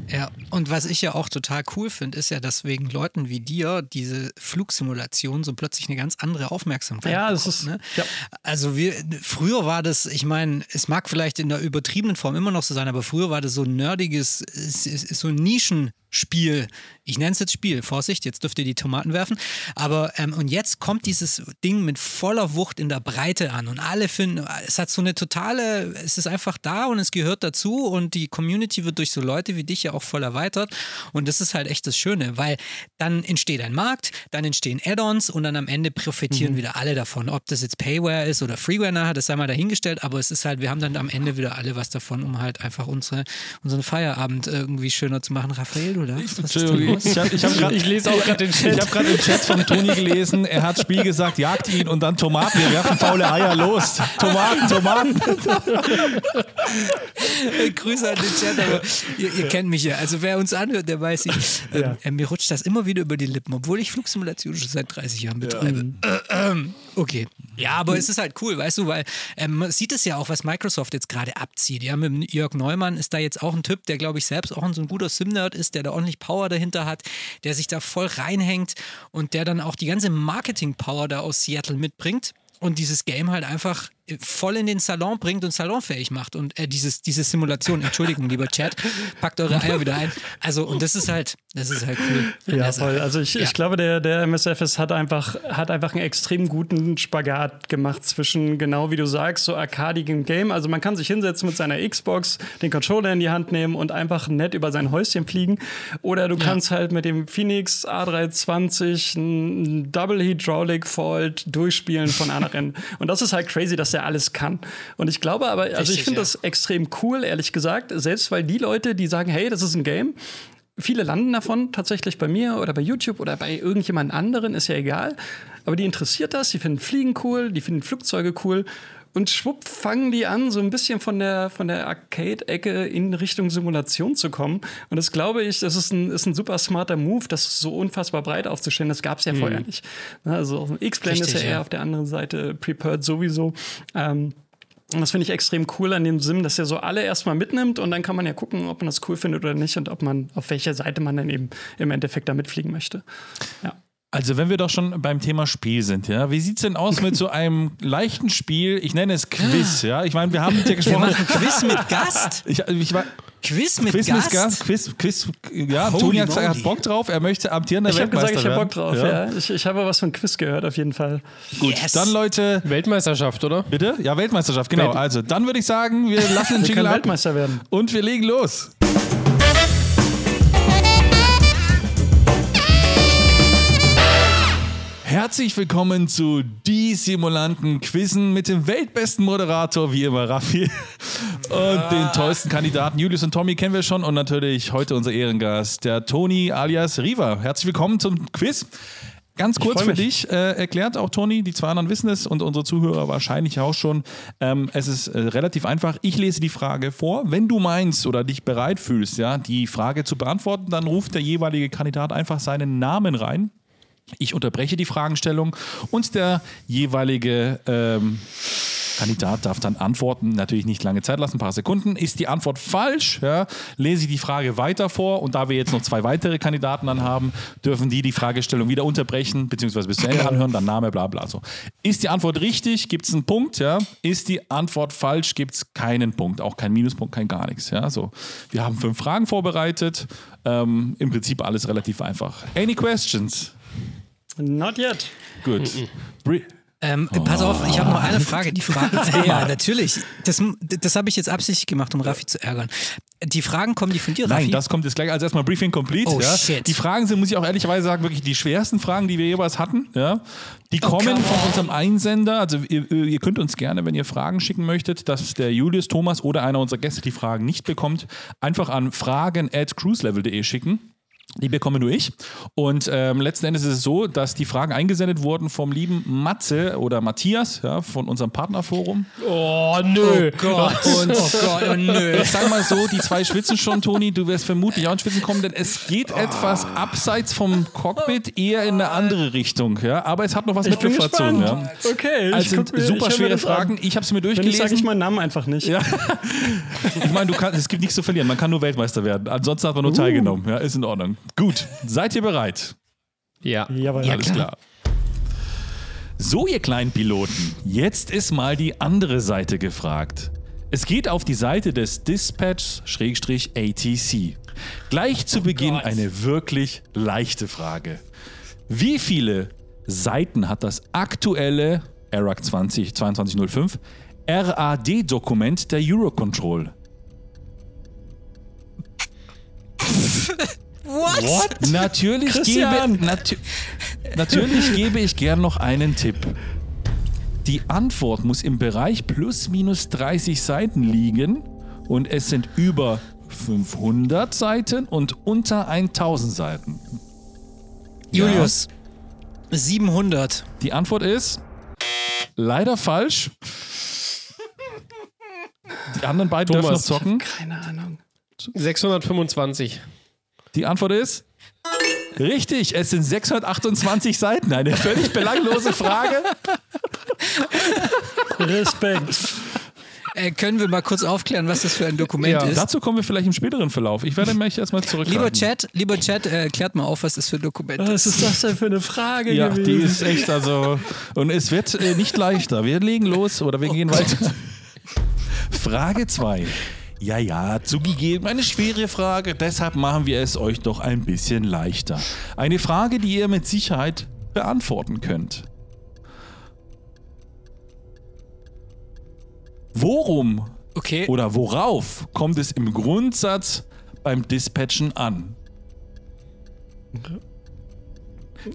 Speaker 1: Ja, und was ich ja auch total cool finde, ist ja, dass wegen Leuten wie dir diese Flugsimulation so plötzlich eine ganz andere Aufmerksamkeit
Speaker 4: Ja, das
Speaker 1: bekommt,
Speaker 4: ist-
Speaker 1: Ne?
Speaker 4: ja.
Speaker 1: Also wir, früher war das, ich meine, es mag vielleicht in der übertriebenen Form immer noch so sein, aber früher war das so ein nerdiges, so ein Nischenspiel. Ich nenne es jetzt Spiel, Vorsicht, jetzt dürft ihr die Tomaten werfen. Aber ähm, und jetzt kommt dieses Ding mit voller Wucht in der Breite an und alle finden, es hat so eine totale, es ist einfach da und es gehört dazu und die Community wird durch so Leute wie dich ja auch voll erweitert und das ist halt echt das Schöne, weil dann entsteht ein Markt, dann entstehen Add-ons und dann am Ende profitieren wieder alle davon. Ob das jetzt Payware ist oder Freeware nachher, das sei mal dahingestellt, aber es ist halt, wir haben dann am Ende wieder alle was davon, um halt einfach unsere, unseren Feierabend irgendwie schöner zu machen. Raphael, du darfst? Was
Speaker 2: ich habe ich hab grad-
Speaker 3: Ich lese auch gerade den Chat.
Speaker 2: Ich habe gerade im Chat von Toni gelesen, er hat Spiel gesagt, jagt ihn und dann Tomaten, wir werfen faule Eier los. Tomaten, Tomaten.
Speaker 1: Grüße an den Chat, aber ihr, ihr kennt mich ja. Also wer uns anhört, der weiß, ich, ähm,
Speaker 4: Ja.
Speaker 1: äh, mir rutscht das immer wieder über die Lippen, obwohl ich Flugsimulation schon seit 30 Jahren betreibe. Äh, ähm, okay. Ja, aber es ist halt cool, weißt du, weil ähm, man sieht es ja auch, was Microsoft jetzt gerade abzieht. Ja, mit Jörg Neumann ist da jetzt auch ein Typ, der, glaube ich, selbst auch so ein guter Sim-Nerd ist, der da ordentlich Power dahinter hat, der sich da voll reinhängt und der dann auch die ganze Marketing-Power da aus Seattle mitbringt und dieses Game halt einfach voll in den Salon bringt und salonfähig macht und äh, dieses, diese Simulation, Entschuldigung, lieber Chat, packt eure Eier wieder ein. Also, und das ist halt, das ist halt cool.
Speaker 4: Ja, voll. Also ich,
Speaker 1: Ja.
Speaker 4: ich glaube, der, der MSFS hat einfach, hat einfach einen extrem guten Spagat gemacht zwischen, genau wie du sagst, so arcadigem Game. Also man kann sich hinsetzen mit seiner Xbox, den Controller in die Hand nehmen und einfach nett über sein Häuschen fliegen. Oder du kannst halt mit dem Phoenix A320 ein Double Hydraulic Fault durchspielen von A nach N. Und das ist halt crazy, dass der alles kann. Und ich glaube aber, also
Speaker 1: Richtig,
Speaker 4: ich finde
Speaker 1: ja.
Speaker 4: das extrem cool, ehrlich gesagt. Selbst weil die Leute, die sagen, hey, das ist ein Game, Viele landen davon tatsächlich bei mir oder bei YouTube oder bei irgendjemand anderen, ist ja egal. Aber die interessiert das, die finden Fliegen cool, die finden Flugzeuge cool. Und schwupp fangen die an, so ein bisschen von der, von der Arcade-Ecke in Richtung Simulation zu kommen. Und das glaube ich, das ist ein, ist ein super smarter Move, das so unfassbar breit aufzustellen. Das gab es ja vorher nicht. Also X-Plane ist ja eher
Speaker 1: ja.
Speaker 4: auf der anderen Seite, Prepared sowieso. Ähm, und das finde ich extrem cool an dem Sim, dass er so alle erstmal mitnimmt und dann kann man ja gucken, ob man das cool findet oder nicht und ob man, auf welcher Seite man dann eben im Endeffekt da mitfliegen möchte. Ja.
Speaker 2: Also wenn wir doch schon beim Thema Spiel sind, ja, wie sieht's denn aus mit so einem leichten Spiel? Ich nenne es Quiz, ja. Ich meine, wir haben mit dir
Speaker 1: Wir
Speaker 2: gesprochen.
Speaker 1: machen Quiz mit Gast?
Speaker 2: Ich, ich war,
Speaker 1: Quiz mit
Speaker 2: Quiz
Speaker 1: Gast?
Speaker 2: mit Gast, Quiz, Quiz, ja,
Speaker 1: Holy
Speaker 2: Toni hat gesagt, er hat. Bock drauf, er möchte amtierender
Speaker 4: Ich habe gesagt,
Speaker 2: Weltmeister
Speaker 4: ich habe Bock drauf. Ja. Ich, ich habe was von Quiz gehört, auf jeden Fall.
Speaker 2: Gut,
Speaker 1: Yes.
Speaker 2: dann Leute,
Speaker 3: Weltmeisterschaft, oder?
Speaker 2: bitte? Ja, Weltmeisterschaft, genau.
Speaker 3: Welt-
Speaker 2: Also, dann würde ich sagen, wir lassen den
Speaker 4: Wir
Speaker 2: Jingle ab
Speaker 4: Weltmeister werden.
Speaker 2: und wir legen los. Herzlich willkommen zu Die Simulanten Quizzen mit dem weltbesten Moderator, wie immer Raffi. Und den tollsten Kandidaten Julius und Tommy kennen wir schon. Und natürlich heute unser Ehrengast, der Toni alias Riva. Herzlich willkommen zum Quiz. Ganz kurz für dich äh, erklärt, auch Toni, die zwei anderen wissen es und unsere Zuhörer wahrscheinlich auch schon. Ähm, es ist äh, relativ einfach. Ich lese die Frage vor. Wenn du meinst oder dich bereit fühlst, ja, die Frage zu beantworten, dann ruft der jeweilige Kandidat einfach seinen Namen rein. Ich unterbreche die Fragestellung und der jeweilige ähm, Kandidat darf dann antworten. Natürlich nicht lange Zeit lassen, ein paar Sekunden. Ist die Antwort falsch, ja, lese ich die Frage weiter vor und da wir jetzt noch zwei weitere Kandidaten dann haben, dürfen die die Fragestellung wieder unterbrechen, beziehungsweise bis zu Ende anhören, dann Name, bla bla so. Ist die Antwort richtig, gibt es einen Punkt, ja. Ist die Antwort falsch, gibt es keinen Punkt, auch kein Minuspunkt, kein gar nichts, ja. So. Wir haben fünf Fragen vorbereitet. Ähm, Im Prinzip alles relativ einfach. Any questions?
Speaker 4: Not yet.
Speaker 2: Gut.
Speaker 1: Ähm, Pass auf, ich habe noch eine Frage. Die Frage, ja, natürlich. Das, das habe ich jetzt absichtlich gemacht, um Raffi zu ärgern. Die Fragen kommen die von dir, Raffi?
Speaker 2: Nein, das kommt jetzt gleich als erstmal Briefing complete.
Speaker 1: Oh,
Speaker 2: ja.
Speaker 1: shit.
Speaker 2: Die Fragen sind, muss ich auch ehrlicherweise sagen, wirklich die schwersten Fragen, die wir jeweils hatten. Ja. Die
Speaker 1: Oh,
Speaker 2: kommen von
Speaker 1: on.
Speaker 2: unserem Einsender. Also ihr, ihr könnt uns gerne, wenn ihr Fragen schicken möchtet, dass der Julius, Thomas oder einer unserer Gäste die Fragen nicht bekommt, einfach an fragen at cruiselevel.de schicken. Die bekomme nur ich. Und ähm, letzten Endes ist es so, dass die Fragen eingesendet wurden vom lieben Matze oder Matthias ja, von unserem Partnerforum.
Speaker 3: Oh, nö.
Speaker 1: Oh Gott.
Speaker 2: Und
Speaker 1: oh Gott, oh nö.
Speaker 2: ich sag mal so, die zwei schwitzen schon, Toni. Du wirst vermutlich auch ins Schwitzen kommen, denn es geht etwas abseits vom Cockpit, eher in eine andere Richtung. Ja? Aber es hat noch was mit
Speaker 4: bin
Speaker 2: Luft zu tun. Ja?
Speaker 4: Okay, ich
Speaker 2: Also sind
Speaker 4: mir- ich
Speaker 2: super schwere
Speaker 4: das an.
Speaker 2: Fragen. Ich habe sie mir
Speaker 4: Wenn nicht, sage ich
Speaker 2: durchgelesen.
Speaker 4: meinen Namen einfach nicht.
Speaker 2: Ja. Ich meine, du kannst, es gibt nichts zu verlieren. Man kann nur Weltmeister werden. Ansonsten hat man nur
Speaker 4: Uh.
Speaker 2: teilgenommen. Ja, ist in Ordnung. Gut, seid ihr bereit?
Speaker 3: Ja.
Speaker 4: Jawohl.
Speaker 2: Alles klar. So, ihr kleinen Piloten, jetzt ist mal die andere Seite gefragt. Es geht auf die Seite des Dispatch-ATC. Gleich zu Beginn eine wirklich leichte Frage. Wie viele Seiten hat das aktuelle ERAC 20 2205 RAD-Dokument der Eurocontrol?
Speaker 1: What?
Speaker 2: Natürlich gebe, natu natürlich gebe ich gern noch einen Tipp. Die Antwort muss im Bereich plus minus 30 Seiten liegen und es sind über 500 Seiten und unter 1000 Seiten.
Speaker 1: Julius. 700.
Speaker 2: Die Antwort ist leider falsch. Die anderen beiden dürfen noch
Speaker 3: Thomas.
Speaker 2: zocken.
Speaker 4: Keine Ahnung.
Speaker 3: 625.
Speaker 2: Die Antwort ist richtig. Es sind 628 Seiten. Eine völlig belanglose Frage.
Speaker 4: Respekt.
Speaker 1: Äh, können wir mal kurz aufklären, was das für ein Dokument
Speaker 3: Ja,
Speaker 1: ist?
Speaker 2: Dazu kommen wir vielleicht im späteren Verlauf. Ich werde mich erstmal zurück.
Speaker 1: Lieber Chat, lieber Chat, äh, klärt mal auf, was das für ein Dokument
Speaker 4: Was
Speaker 1: ist.
Speaker 4: ist das denn für eine Frage
Speaker 2: Ja,
Speaker 4: gewesen?
Speaker 2: die ist echt, also. Und es wird äh, nicht leichter. Wir legen los oder wir gehen weiter. Frage 2. Ja, ja, zugegeben, eine schwere Frage. Deshalb machen wir es euch doch ein bisschen leichter. Eine Frage, die ihr mit Sicherheit beantworten könnt. Worum
Speaker 1: Okay.
Speaker 2: oder worauf kommt es im Grundsatz beim Dispatchen an?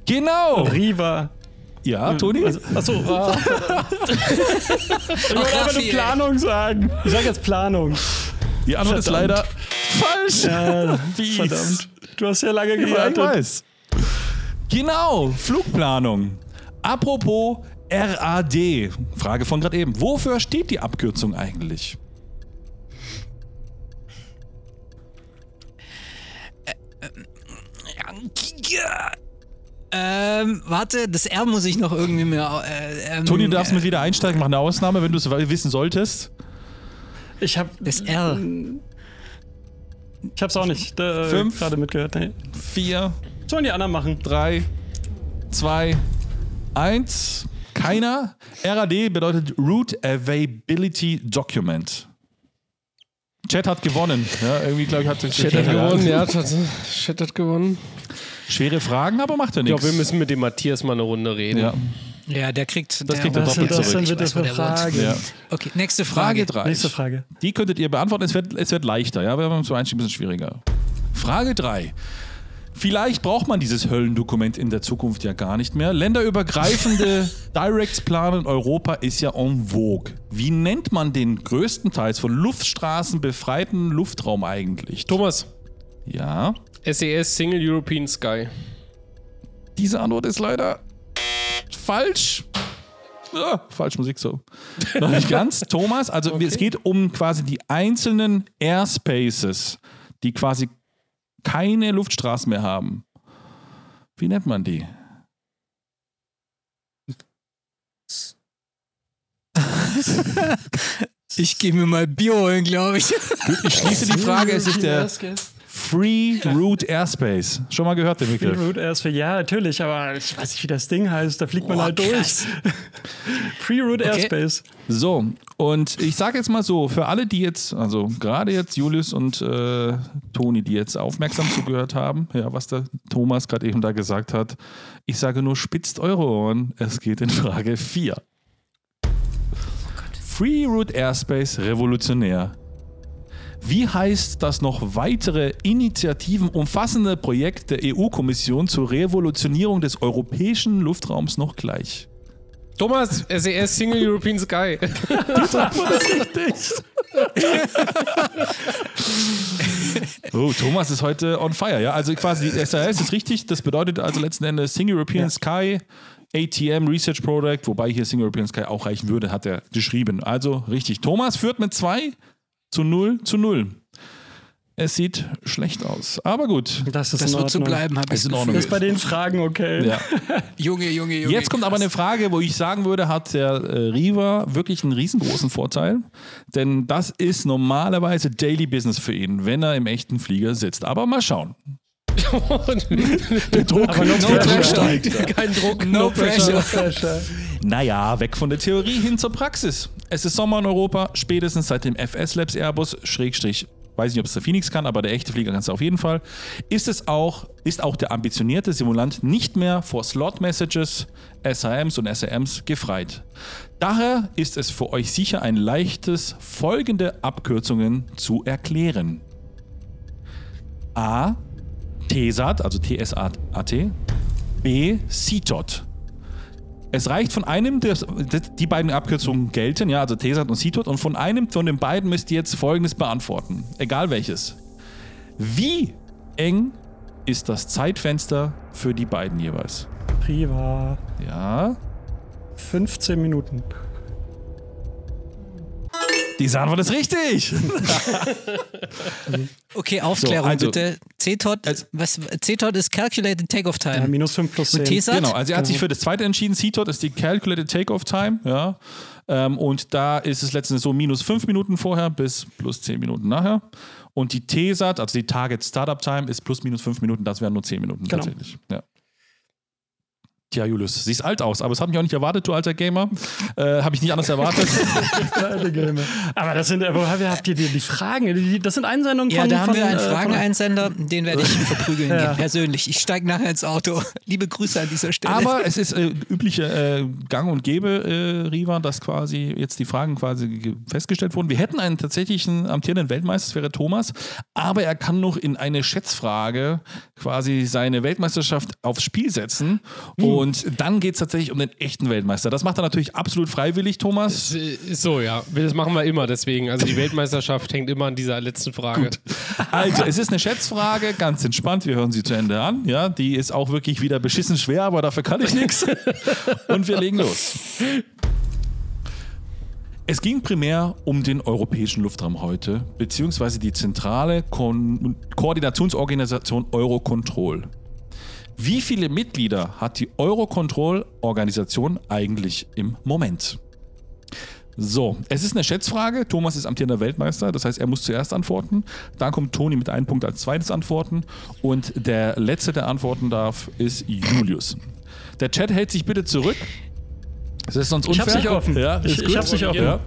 Speaker 2: Genau!
Speaker 4: Riva.
Speaker 2: Ja, Toni?
Speaker 4: Also, achso, ah. ich wollte einfach nur
Speaker 1: Raffi,
Speaker 4: Planung sagen. Ich sag jetzt Planung.
Speaker 2: Die Antwort ist
Speaker 4: Verdammt.
Speaker 2: leider falsch.
Speaker 4: Ja, verdammt. Du hast ja lange
Speaker 2: Ja, ich
Speaker 4: gewartet.
Speaker 2: weiß. Genau, Flugplanung. Apropos RAD. Frage von gerade eben. Wofür steht die Abkürzung eigentlich?
Speaker 1: Ähm, warte, das R muss ich noch irgendwie mehr. Äh, ähm,
Speaker 2: Toni, du darfst
Speaker 1: äh,
Speaker 2: mit wieder einsteigen. Mach eine Ausnahme, wenn du es wissen solltest.
Speaker 4: Ich hab,
Speaker 1: Das R.
Speaker 4: ich hab's auch nicht äh,
Speaker 2: Fünf.
Speaker 4: gerade mitgehört. Nee.
Speaker 2: Vier,
Speaker 4: Sollen die anderen machen?
Speaker 2: drei, zwei, eins. Keiner. RAD bedeutet Route Availability Document. Chat hat gewonnen. Ja, irgendwie, glaube ich, hat
Speaker 3: Chat hat gewonnen, ja. Chat hat gewonnen.
Speaker 2: Schwere Fragen, aber macht
Speaker 3: Ich
Speaker 2: nichts.
Speaker 3: glaube, wir müssen mit dem Matthias mal eine Runde reden.
Speaker 2: Ja.
Speaker 1: Ja, der kriegt.
Speaker 2: Das
Speaker 1: der,
Speaker 2: kriegt er
Speaker 4: Was
Speaker 2: doppelt
Speaker 4: das
Speaker 2: zurück.
Speaker 1: Ich
Speaker 4: für
Speaker 1: der wohnt.
Speaker 4: Fragen?
Speaker 2: Ja.
Speaker 1: Okay, nächste
Speaker 2: Frage
Speaker 1: Frage.
Speaker 2: 3.
Speaker 4: Nächste Frage.
Speaker 2: Die könntet ihr beantworten, es wird, es wird leichter, ja, wir haben zum Einstieg ein bisschen schwieriger. Frage 3. Vielleicht braucht man dieses Höllendokument in der Zukunft ja gar nicht mehr. Länderübergreifende Directs planen in Europa ist ja en vogue. Wie nennt man den größtenteils von Luftstraßen befreiten Luftraum eigentlich?
Speaker 3: Thomas,
Speaker 2: Ja,
Speaker 3: SES Single European Sky.
Speaker 2: diese Antwort ist leider falsch. Ah, falsch Musik so. Noch nicht ganz. Thomas, also es geht um quasi die einzelnen Airspaces, die quasi keine Luftstraßen mehr haben. Wie nennt man die?
Speaker 1: Ich gehe mir mal Bier holen, glaube ich.
Speaker 2: Ich schließe die Frage, es ist der Free Route Airspace. Schon mal gehört, den
Speaker 4: Free
Speaker 2: Begriff?
Speaker 4: Route Airspace, ja, natürlich, aber ich weiß nicht, wie das Ding heißt. Da fliegt man
Speaker 1: Boah,
Speaker 4: halt durch.
Speaker 1: krass.
Speaker 4: Free Route
Speaker 1: Okay.
Speaker 4: Airspace.
Speaker 2: So, und ich sage jetzt mal so, für alle, die jetzt, also gerade jetzt Julius und äh, Toni, die jetzt aufmerksam zugehört haben, ja, was der Thomas gerade eben da gesagt hat, ich sage nur, spitzt eure Ohren, es geht in Frage 4. Free Route Airspace revolutionär. Wie heißt das noch weitere Initiativen umfassende Projekt der EU-Kommission zur Revolutionierung des europäischen Luftraums noch gleich?
Speaker 3: Thomas, SES Single European Sky.
Speaker 2: Oh, Thomas ist heute on fire, ja. Also quasi die SAS ist richtig. Das bedeutet also letzten Endes Single European Sky, ATM Research Product, wobei hier Single European Sky auch reichen würde, hat er geschrieben. Also richtig. Thomas führt mit 2 zu 0 zu 0. Es sieht schlecht aus. Aber gut.
Speaker 4: Das ist
Speaker 1: Das wird so bleiben, habe ich
Speaker 2: Ist in
Speaker 1: das
Speaker 2: Ordnung.
Speaker 4: Das ist bei den Fragen okay.
Speaker 2: Ja.
Speaker 1: Junge, Junge, Junge.
Speaker 2: Jetzt kommt aber eine Frage, wo ich sagen würde, hat der äh, Riva wirklich einen riesengroßen Vorteil. Denn das ist normalerweise Daily Business für ihn, wenn er im echten Flieger sitzt. Aber mal schauen.
Speaker 3: Der Druck,
Speaker 4: Aber no
Speaker 3: no
Speaker 4: pressure.
Speaker 3: steigt. Kein Druck, no, pressure.
Speaker 4: No pressure.
Speaker 2: Naja, weg von der Theorie hin zur Praxis. Es ist Sommer in Europa, spätestens seit dem FS Labs Airbus, Schrägstrich, weiß nicht, ob es der Phoenix kann, aber der echte Flieger kann es auf jeden Fall, ist es auch, ist auch der ambitionierte Simulant nicht mehr vor Slot-Messages, SAMs und SAMs gefreit. Daher ist es für euch sicher ein leichtes, folgende Abkürzungen zu erklären. A. TSAT, also T-S-A-T. B. CTOT. Es reicht von einem, der, die beiden Abkürzungen gelten, ja, also TESAT und CTOT, und von einem von den beiden müsst ihr jetzt folgendes beantworten, egal welches. Wie eng ist das Zeitfenster für die beiden jeweils?
Speaker 4: Priva.
Speaker 2: Ja,
Speaker 4: 15 Minuten.
Speaker 2: diese Antwort ist richtig.
Speaker 1: Okay, Aufklärung
Speaker 2: So, also-
Speaker 1: bitte. CTOT, was, CTOT ist Calculated Takeoff Time.
Speaker 4: Ja, minus 5 plus 10.
Speaker 1: Und TSAT?
Speaker 2: Genau, also er hat sich für das zweite entschieden. CTOT ist die Calculated Takeoff Time, ja. Ähm, und da ist es letztendlich so minus 5 Minuten vorher bis plus 10 Minuten nachher. Und die TSAT, also die Target Startup Time, ist plus minus 5 Minuten, das wären nur 10 Minuten
Speaker 4: Genau.
Speaker 2: tatsächlich. Ja. Tja, Julius, siehst alt aus, aber es hat mich auch nicht erwartet, du alter Gamer. Äh, Habe ich nicht anders erwartet.
Speaker 4: Aber das sind, wo habt ihr die, die Fragen? Die, das sind Einsendungen
Speaker 1: Ja,
Speaker 4: von.
Speaker 1: da haben
Speaker 4: von,
Speaker 1: wir einen
Speaker 4: äh,
Speaker 1: Frageneinsender, den werde ich verprügeln
Speaker 4: Ja.
Speaker 1: gehen, persönlich. Ich steige nachher ins Auto. Liebe Grüße an dieser Stelle.
Speaker 2: Aber es ist äh, übliche äh, Gang und Gäbe, äh, Riva, dass quasi jetzt die Fragen quasi ge- festgestellt wurden. Wir hätten einen tatsächlichen amtierenden Weltmeister, das wäre Thomas, aber er kann noch in eine Schätzfrage quasi seine Weltmeisterschaft aufs Spiel setzen und dann geht es tatsächlich um den echten Weltmeister. Das macht er natürlich absolut freiwillig, Thomas.
Speaker 3: So, ja. Das machen wir immer deswegen. Also die Weltmeisterschaft hängt immer an dieser letzten Frage.
Speaker 2: Also, es ist eine Schätzfrage, ganz entspannt, wir hören sie zu Ende an. Ja, die ist auch wirklich wieder beschissen schwer, aber dafür kann ich nichts. Und wir legen los. Es ging primär um den europäischen Luftraum heute, beziehungsweise die zentrale Kon Koordinationsorganisation Eurocontrol. Wie viele Mitglieder hat die Eurocontrol-Organisation eigentlich im Moment? So, es ist eine Schätzfrage. Thomas ist amtierender Weltmeister, das heißt, er muss zuerst antworten. Dann kommt Toni mit einem Punkt als zweites antworten. Und der letzte, der antworten darf, ist Julius. Der Chat hält sich bitte zurück. Es ist sonst
Speaker 4: Ich
Speaker 2: unfair.
Speaker 4: hab's nicht offen.
Speaker 2: Ja, ist
Speaker 4: ich, ich
Speaker 2: gut.
Speaker 4: hab's nicht offen.
Speaker 2: Ja.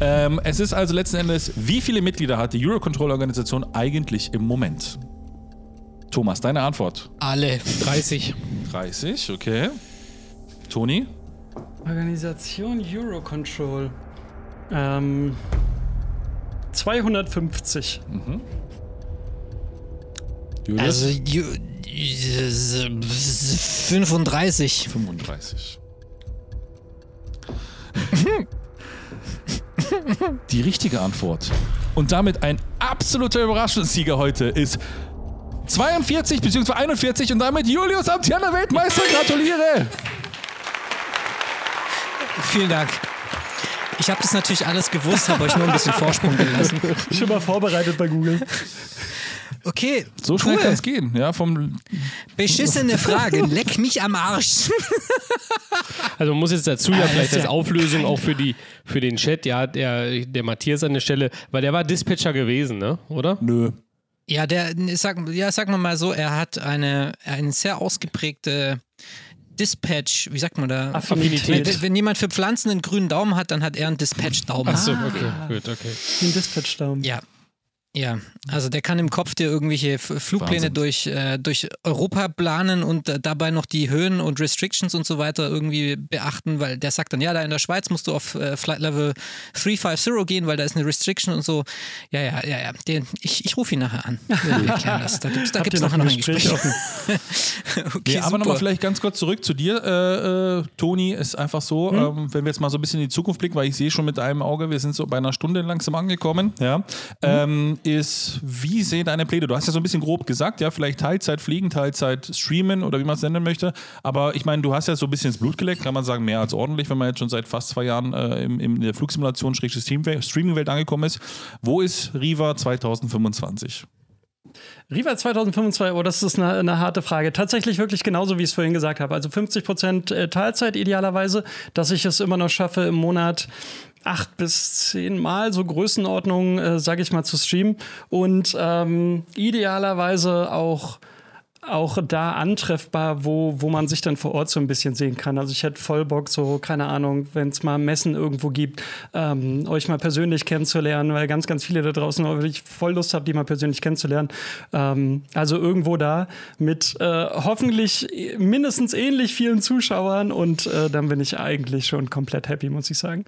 Speaker 2: Ähm, es ist also letzten Endes, wie viele Mitglieder hat die Eurocontrol-Organisation eigentlich im Moment? Thomas, deine Antwort?
Speaker 1: Alle.
Speaker 3: 30.
Speaker 2: 30, okay. Toni?
Speaker 4: Organisation Eurocontrol. Ähm, 250.
Speaker 2: Julius?
Speaker 1: Also ju, 35.
Speaker 2: 35. Die richtige Antwort und damit ein absoluter Überraschungssieger heute ist 42 bzw. 41 und damit Julius amtierender Weltmeister. Gratuliere!
Speaker 1: Vielen Dank. Ich habe das natürlich alles gewusst, habe euch nur ein bisschen Vorsprung gelassen.
Speaker 4: Schon mal vorbereitet bei Google.
Speaker 1: Okay,
Speaker 2: So schnell
Speaker 1: cool.
Speaker 2: kann es gehen. Ja, vom
Speaker 1: Beschissene Frage. Leck mich am Arsch.
Speaker 3: Also man muss jetzt dazu ja vielleicht als. Auflösung auch für, die, für den Chat, ja, der, der Matthias an der Stelle, weil der war Dispatcher gewesen, ne? Oder?
Speaker 2: Nö.
Speaker 1: Ja, der, sag, ja, sagen wir mal so, er hat eine, eine sehr ausgeprägte Dispatch, wie sagt man da?
Speaker 4: Affinität.
Speaker 1: Wenn, wenn jemand für Pflanzen einen grünen Daumen hat, dann hat er einen Dispatch-Daumen.
Speaker 3: Achso, okay, gut, okay.
Speaker 4: Den Dispatch-Daumen.
Speaker 1: Ja. Ja, also der kann im Kopf dir irgendwelche Flugpläne
Speaker 2: Wahnsinn.
Speaker 1: durch, äh, durch Europa planen und äh, dabei noch die Höhen und Restrictions und so weiter irgendwie beachten, weil der sagt dann, ja, da in der Schweiz musst du auf äh, Flight Level 350 gehen, weil da ist eine Restriction und so. Ja, ja, ja, ja. Den, ich ich rufe ihn nachher an. Klären das. Da gibt es da gibt's
Speaker 4: noch
Speaker 1: noch
Speaker 4: ein Gespräch
Speaker 1: Gespräch. okay,
Speaker 2: Nee, aber nochmal vielleicht ganz kurz zurück zu dir, äh, äh, Toni. Ist einfach so, ähm, wenn wir jetzt mal so ein bisschen in die Zukunft blicken, weil ich sehe schon mit einem Auge, wir sind so bei einer Stunde langsam angekommen. Ja. Ähm, ist, wie sehen deine Pläne? Du hast ja so ein bisschen grob gesagt, ja, vielleicht Teilzeit fliegen, Teilzeit streamen oder wie man es nennen möchte. Aber ich meine, du hast ja so ein bisschen ins Blut geleckt, kann man sagen, mehr als ordentlich, wenn man jetzt schon seit fast zwei Jahren äh, im, in der Flugsimulation Streaming-Welt angekommen ist. Wo ist Riva 2025?
Speaker 4: Riva 2025, oh, das ist eine, eine, harte Frage. Tatsächlich wirklich genauso, wie ich es vorhin gesagt habe. Also 50 Prozent äh, Teilzeit idealerweise, dass ich es immer noch schaffe, im Monat acht bis zehn Mal so Größenordnung, äh, sage ich mal, zu streamen. Und ähm, idealerweise auch auch da antreffbar, wo, wo man sich dann vor Ort so ein bisschen sehen kann. Also ich hätte voll Bock, so, keine Ahnung, wenn es mal Messen irgendwo gibt, ähm, euch mal persönlich kennenzulernen, weil ganz, ganz viele da draußen wirklich voll Lust haben, die mal persönlich kennenzulernen. Ähm, also irgendwo da mit äh, hoffentlich mindestens ähnlich vielen Zuschauern und äh, dann bin ich eigentlich schon komplett happy, muss ich sagen.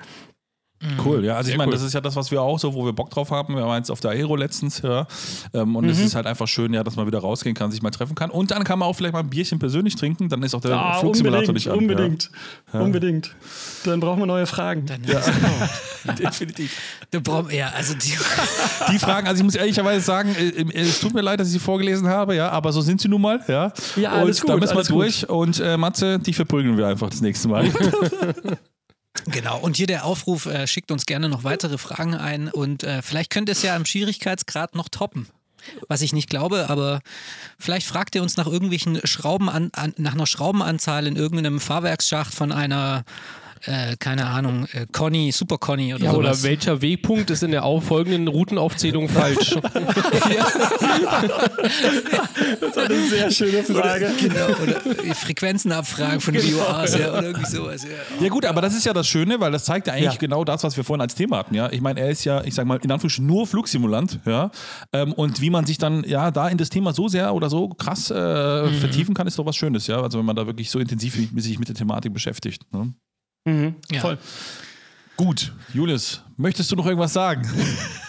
Speaker 2: Cool, ja. Also Sehr ich meine, cool. das ist ja das, was wir auch so, wo wir Bock drauf haben. Wir waren jetzt auf der Aero letztens, ja. Ähm, und mhm. es ist halt einfach schön, ja, dass man wieder rausgehen kann, sich mal treffen kann. Und dann kann man auch vielleicht mal ein Bierchen persönlich trinken. Dann ist auch der ah, Flugsimulator nicht an.
Speaker 4: Unbedingt, ja. unbedingt. Dann brauchen wir neue Fragen.
Speaker 1: Dann ja. Definitiv. Du brauch, ja, also die,
Speaker 2: die Fragen, also ich muss ehrlicherweise sagen, äh, es tut mir leid, dass ich sie vorgelesen habe, ja, aber so sind sie nun mal, ja.
Speaker 4: Ja, alles
Speaker 2: und
Speaker 4: gut.
Speaker 2: da müssen wir durch.
Speaker 4: Gut.
Speaker 2: Und äh, Matze, die verprügeln wir einfach das nächste Mal.
Speaker 1: Genau, und hier der Aufruf, äh, schickt uns gerne noch weitere Fragen ein und äh, vielleicht könnt ihr es ja im Schwierigkeitsgrad noch toppen. Was ich nicht glaube, aber vielleicht fragt ihr uns nach irgendwelchen Schrauben an, an, nach einer Schraubenanzahl in irgendeinem Fahrwerksschacht von einer äh, keine Ahnung, äh, Conny, Super Conny oder
Speaker 3: ja,
Speaker 1: sowas.
Speaker 3: Oder welcher Wegpunkt ist in der folgenden Routenaufzählung falsch?
Speaker 4: das ist eine sehr schöne Frage.
Speaker 1: Oder, genau, oder Frequenzenabfragen von genau. VOAs ja, oder irgendwie sowas. Ja.
Speaker 2: ja. gut, aber das ist ja das Schöne, weil das zeigt ja eigentlich ja. genau das, was wir vorhin als Thema hatten. Ja? Ich meine, er ist ja, ich sag mal, in Anführungsstrichen nur Flugsimulant. Ja? Ähm, und wie man sich dann ja da in das Thema so sehr oder so krass äh, mhm. vertiefen kann, ist doch was Schönes. Ja? Also wenn man da wirklich so intensiv sich mit der Thematik beschäftigt. Ne?
Speaker 4: Mhm, ja. Voll.
Speaker 2: Gut, Julius, möchtest du noch irgendwas sagen?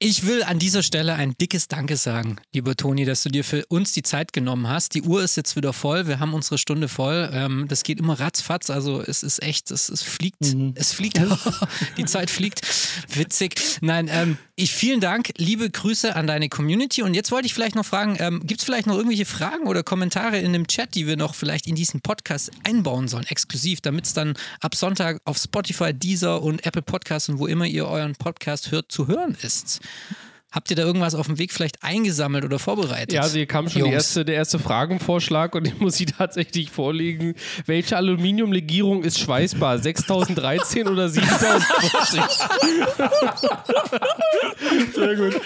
Speaker 1: Ich will an dieser Stelle ein dickes Danke sagen, lieber Toni, dass du dir für uns die Zeit genommen hast. Die Uhr ist jetzt wieder voll, wir haben unsere Stunde voll. Ähm, das geht immer ratzfatz, also es ist echt, es, es fliegt, mhm. es fliegt, die Zeit fliegt. Witzig. Nein, ähm, ich vielen Dank, liebe Grüße an deine Community. Und jetzt wollte ich vielleicht noch fragen, ähm, gibt es vielleicht noch irgendwelche Fragen oder Kommentare in dem Chat, die wir noch vielleicht in diesen Podcast einbauen sollen, exklusiv, damit es dann ab Sonntag auf Spotify, Deezer und Apple Podcasts und wo immer ihr euren Podcast hört, zu hören ist? Habt ihr da irgendwas auf dem Weg vielleicht eingesammelt oder vorbereitet?
Speaker 3: Ja, also hier kam schon erste, der erste Fragenvorschlag und ich muss sie tatsächlich vorlegen. Welche Aluminiumlegierung ist schweißbar? 6013 oder 7050?
Speaker 4: Sehr gut.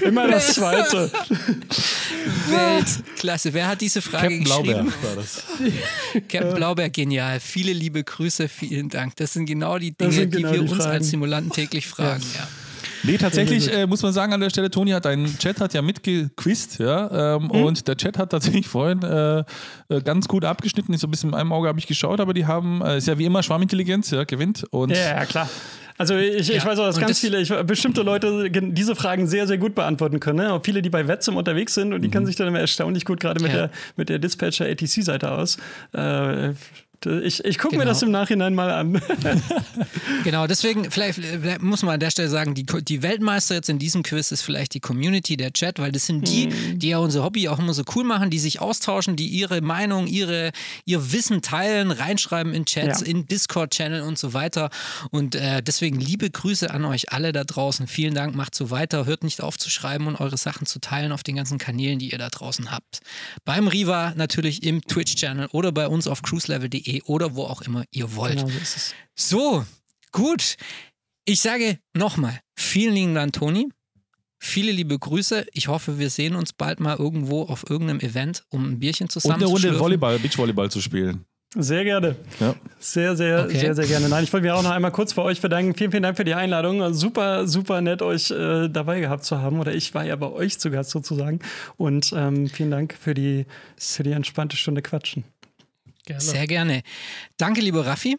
Speaker 4: Immer das zweite.
Speaker 1: Weltklasse. Wer hat diese Frage
Speaker 2: Captain
Speaker 1: geschrieben?
Speaker 2: Blaubeer war das.
Speaker 1: Captain Blaubeer, genial. Viele liebe Grüße, vielen Dank. Das sind genau die Dinge, genau die wir die uns als Simulanten täglich fragen. Ja. ja.
Speaker 2: Nee, tatsächlich äh, muss man sagen an der Stelle, Toni hat deinen Chat hat ja mitgequizt, ja, ähm, mhm. und der Chat hat tatsächlich vorhin äh, äh ganz gut abgeschnitten. Ich so ein bisschen in einem Auge habe ich geschaut, aber die haben, äh, ist ja wie immer Schwarmintelligenz, ja, gewinnt. Und
Speaker 4: ja, ja, klar. Also ich, ja, ich weiß auch, dass ganz das viele, ich, bestimmte Leute diese Fragen sehr, sehr gut beantworten können. Ne? Auch viele, die bei Wetzim unterwegs sind und die mhm. kennen sich dann immer erstaunlich gut gerade mit, ja. der, mit der Dispatcher ATC-Seite aus. Äh, ich, ich gucke genau. mir das im Nachhinein mal an.
Speaker 1: genau, deswegen, vielleicht, vielleicht, muss man an der Stelle sagen, die, die Weltmeister jetzt in diesem Quiz ist vielleicht die Community, der Chat, weil das sind die, hm. die ja unser Hobby auch immer so cool machen, die sich austauschen, die ihre Meinung, ihre, ihr Wissen teilen, reinschreiben in Chats, ja. in Discord-Channel und so weiter. Und äh, deswegen liebe Grüße an euch alle da draußen. Vielen Dank, macht so weiter, hört nicht auf zu schreiben und eure Sachen zu teilen auf den ganzen Kanälen, die ihr da draußen habt. Beim Riva natürlich im Twitch-Channel oder bei uns auf cruiselevel.de oder wo auch immer ihr wollt. Genau so, ist es. so gut. Ich sage nochmal, vielen lieben Dank, Toni. Viele liebe Grüße. Ich hoffe, wir sehen uns bald mal irgendwo auf irgendeinem Event, um ein Bierchen zusammen
Speaker 2: Und eine Runde Volleyball, Beachvolleyball zu spielen.
Speaker 4: Sehr gerne. Ja. Sehr, sehr, okay. sehr, sehr gerne. Nein, ich wollte mich auch noch einmal kurz bei euch bedanken. Vielen, vielen Dank für die Einladung. Super, super nett, euch äh, dabei gehabt zu haben. Oder ich war ja bei euch zu Gast sozusagen. Und ähm, vielen Dank für die, für die entspannte Stunde Quatschen.
Speaker 1: Gerne. Sehr gerne. Danke, liebe Raffi.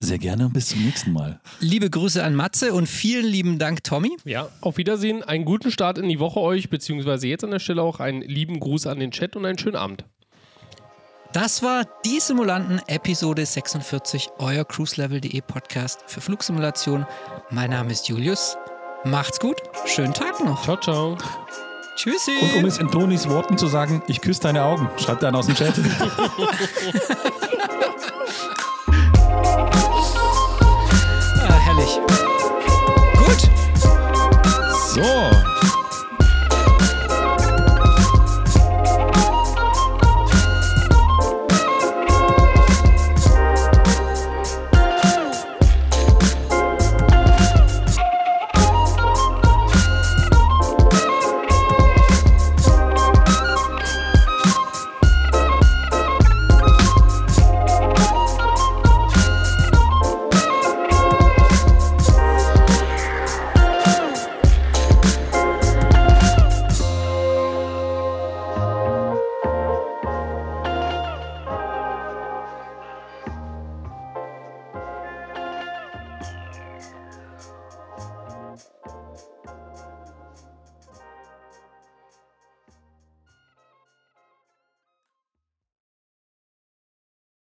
Speaker 2: Sehr gerne und bis zum nächsten Mal.
Speaker 1: Liebe Grüße an Matze und vielen lieben Dank, Tommy.
Speaker 3: Ja, auf Wiedersehen. Einen guten Start in die Woche euch, beziehungsweise jetzt an der Stelle auch einen lieben Gruß an den Chat und einen schönen Abend.
Speaker 1: Das war die Simulanten Episode 46, euer cruiselevel.de Podcast für Flugsimulation. Mein Name ist Julius. Macht's gut. Schönen Tag noch.
Speaker 3: Ciao, ciao.
Speaker 1: Tschüssi.
Speaker 2: Und um es in Tonis Worten zu sagen, ich küsse deine Augen. Schreibt einer aus dem Chat.
Speaker 1: ah, herrlich. Gut.
Speaker 2: So.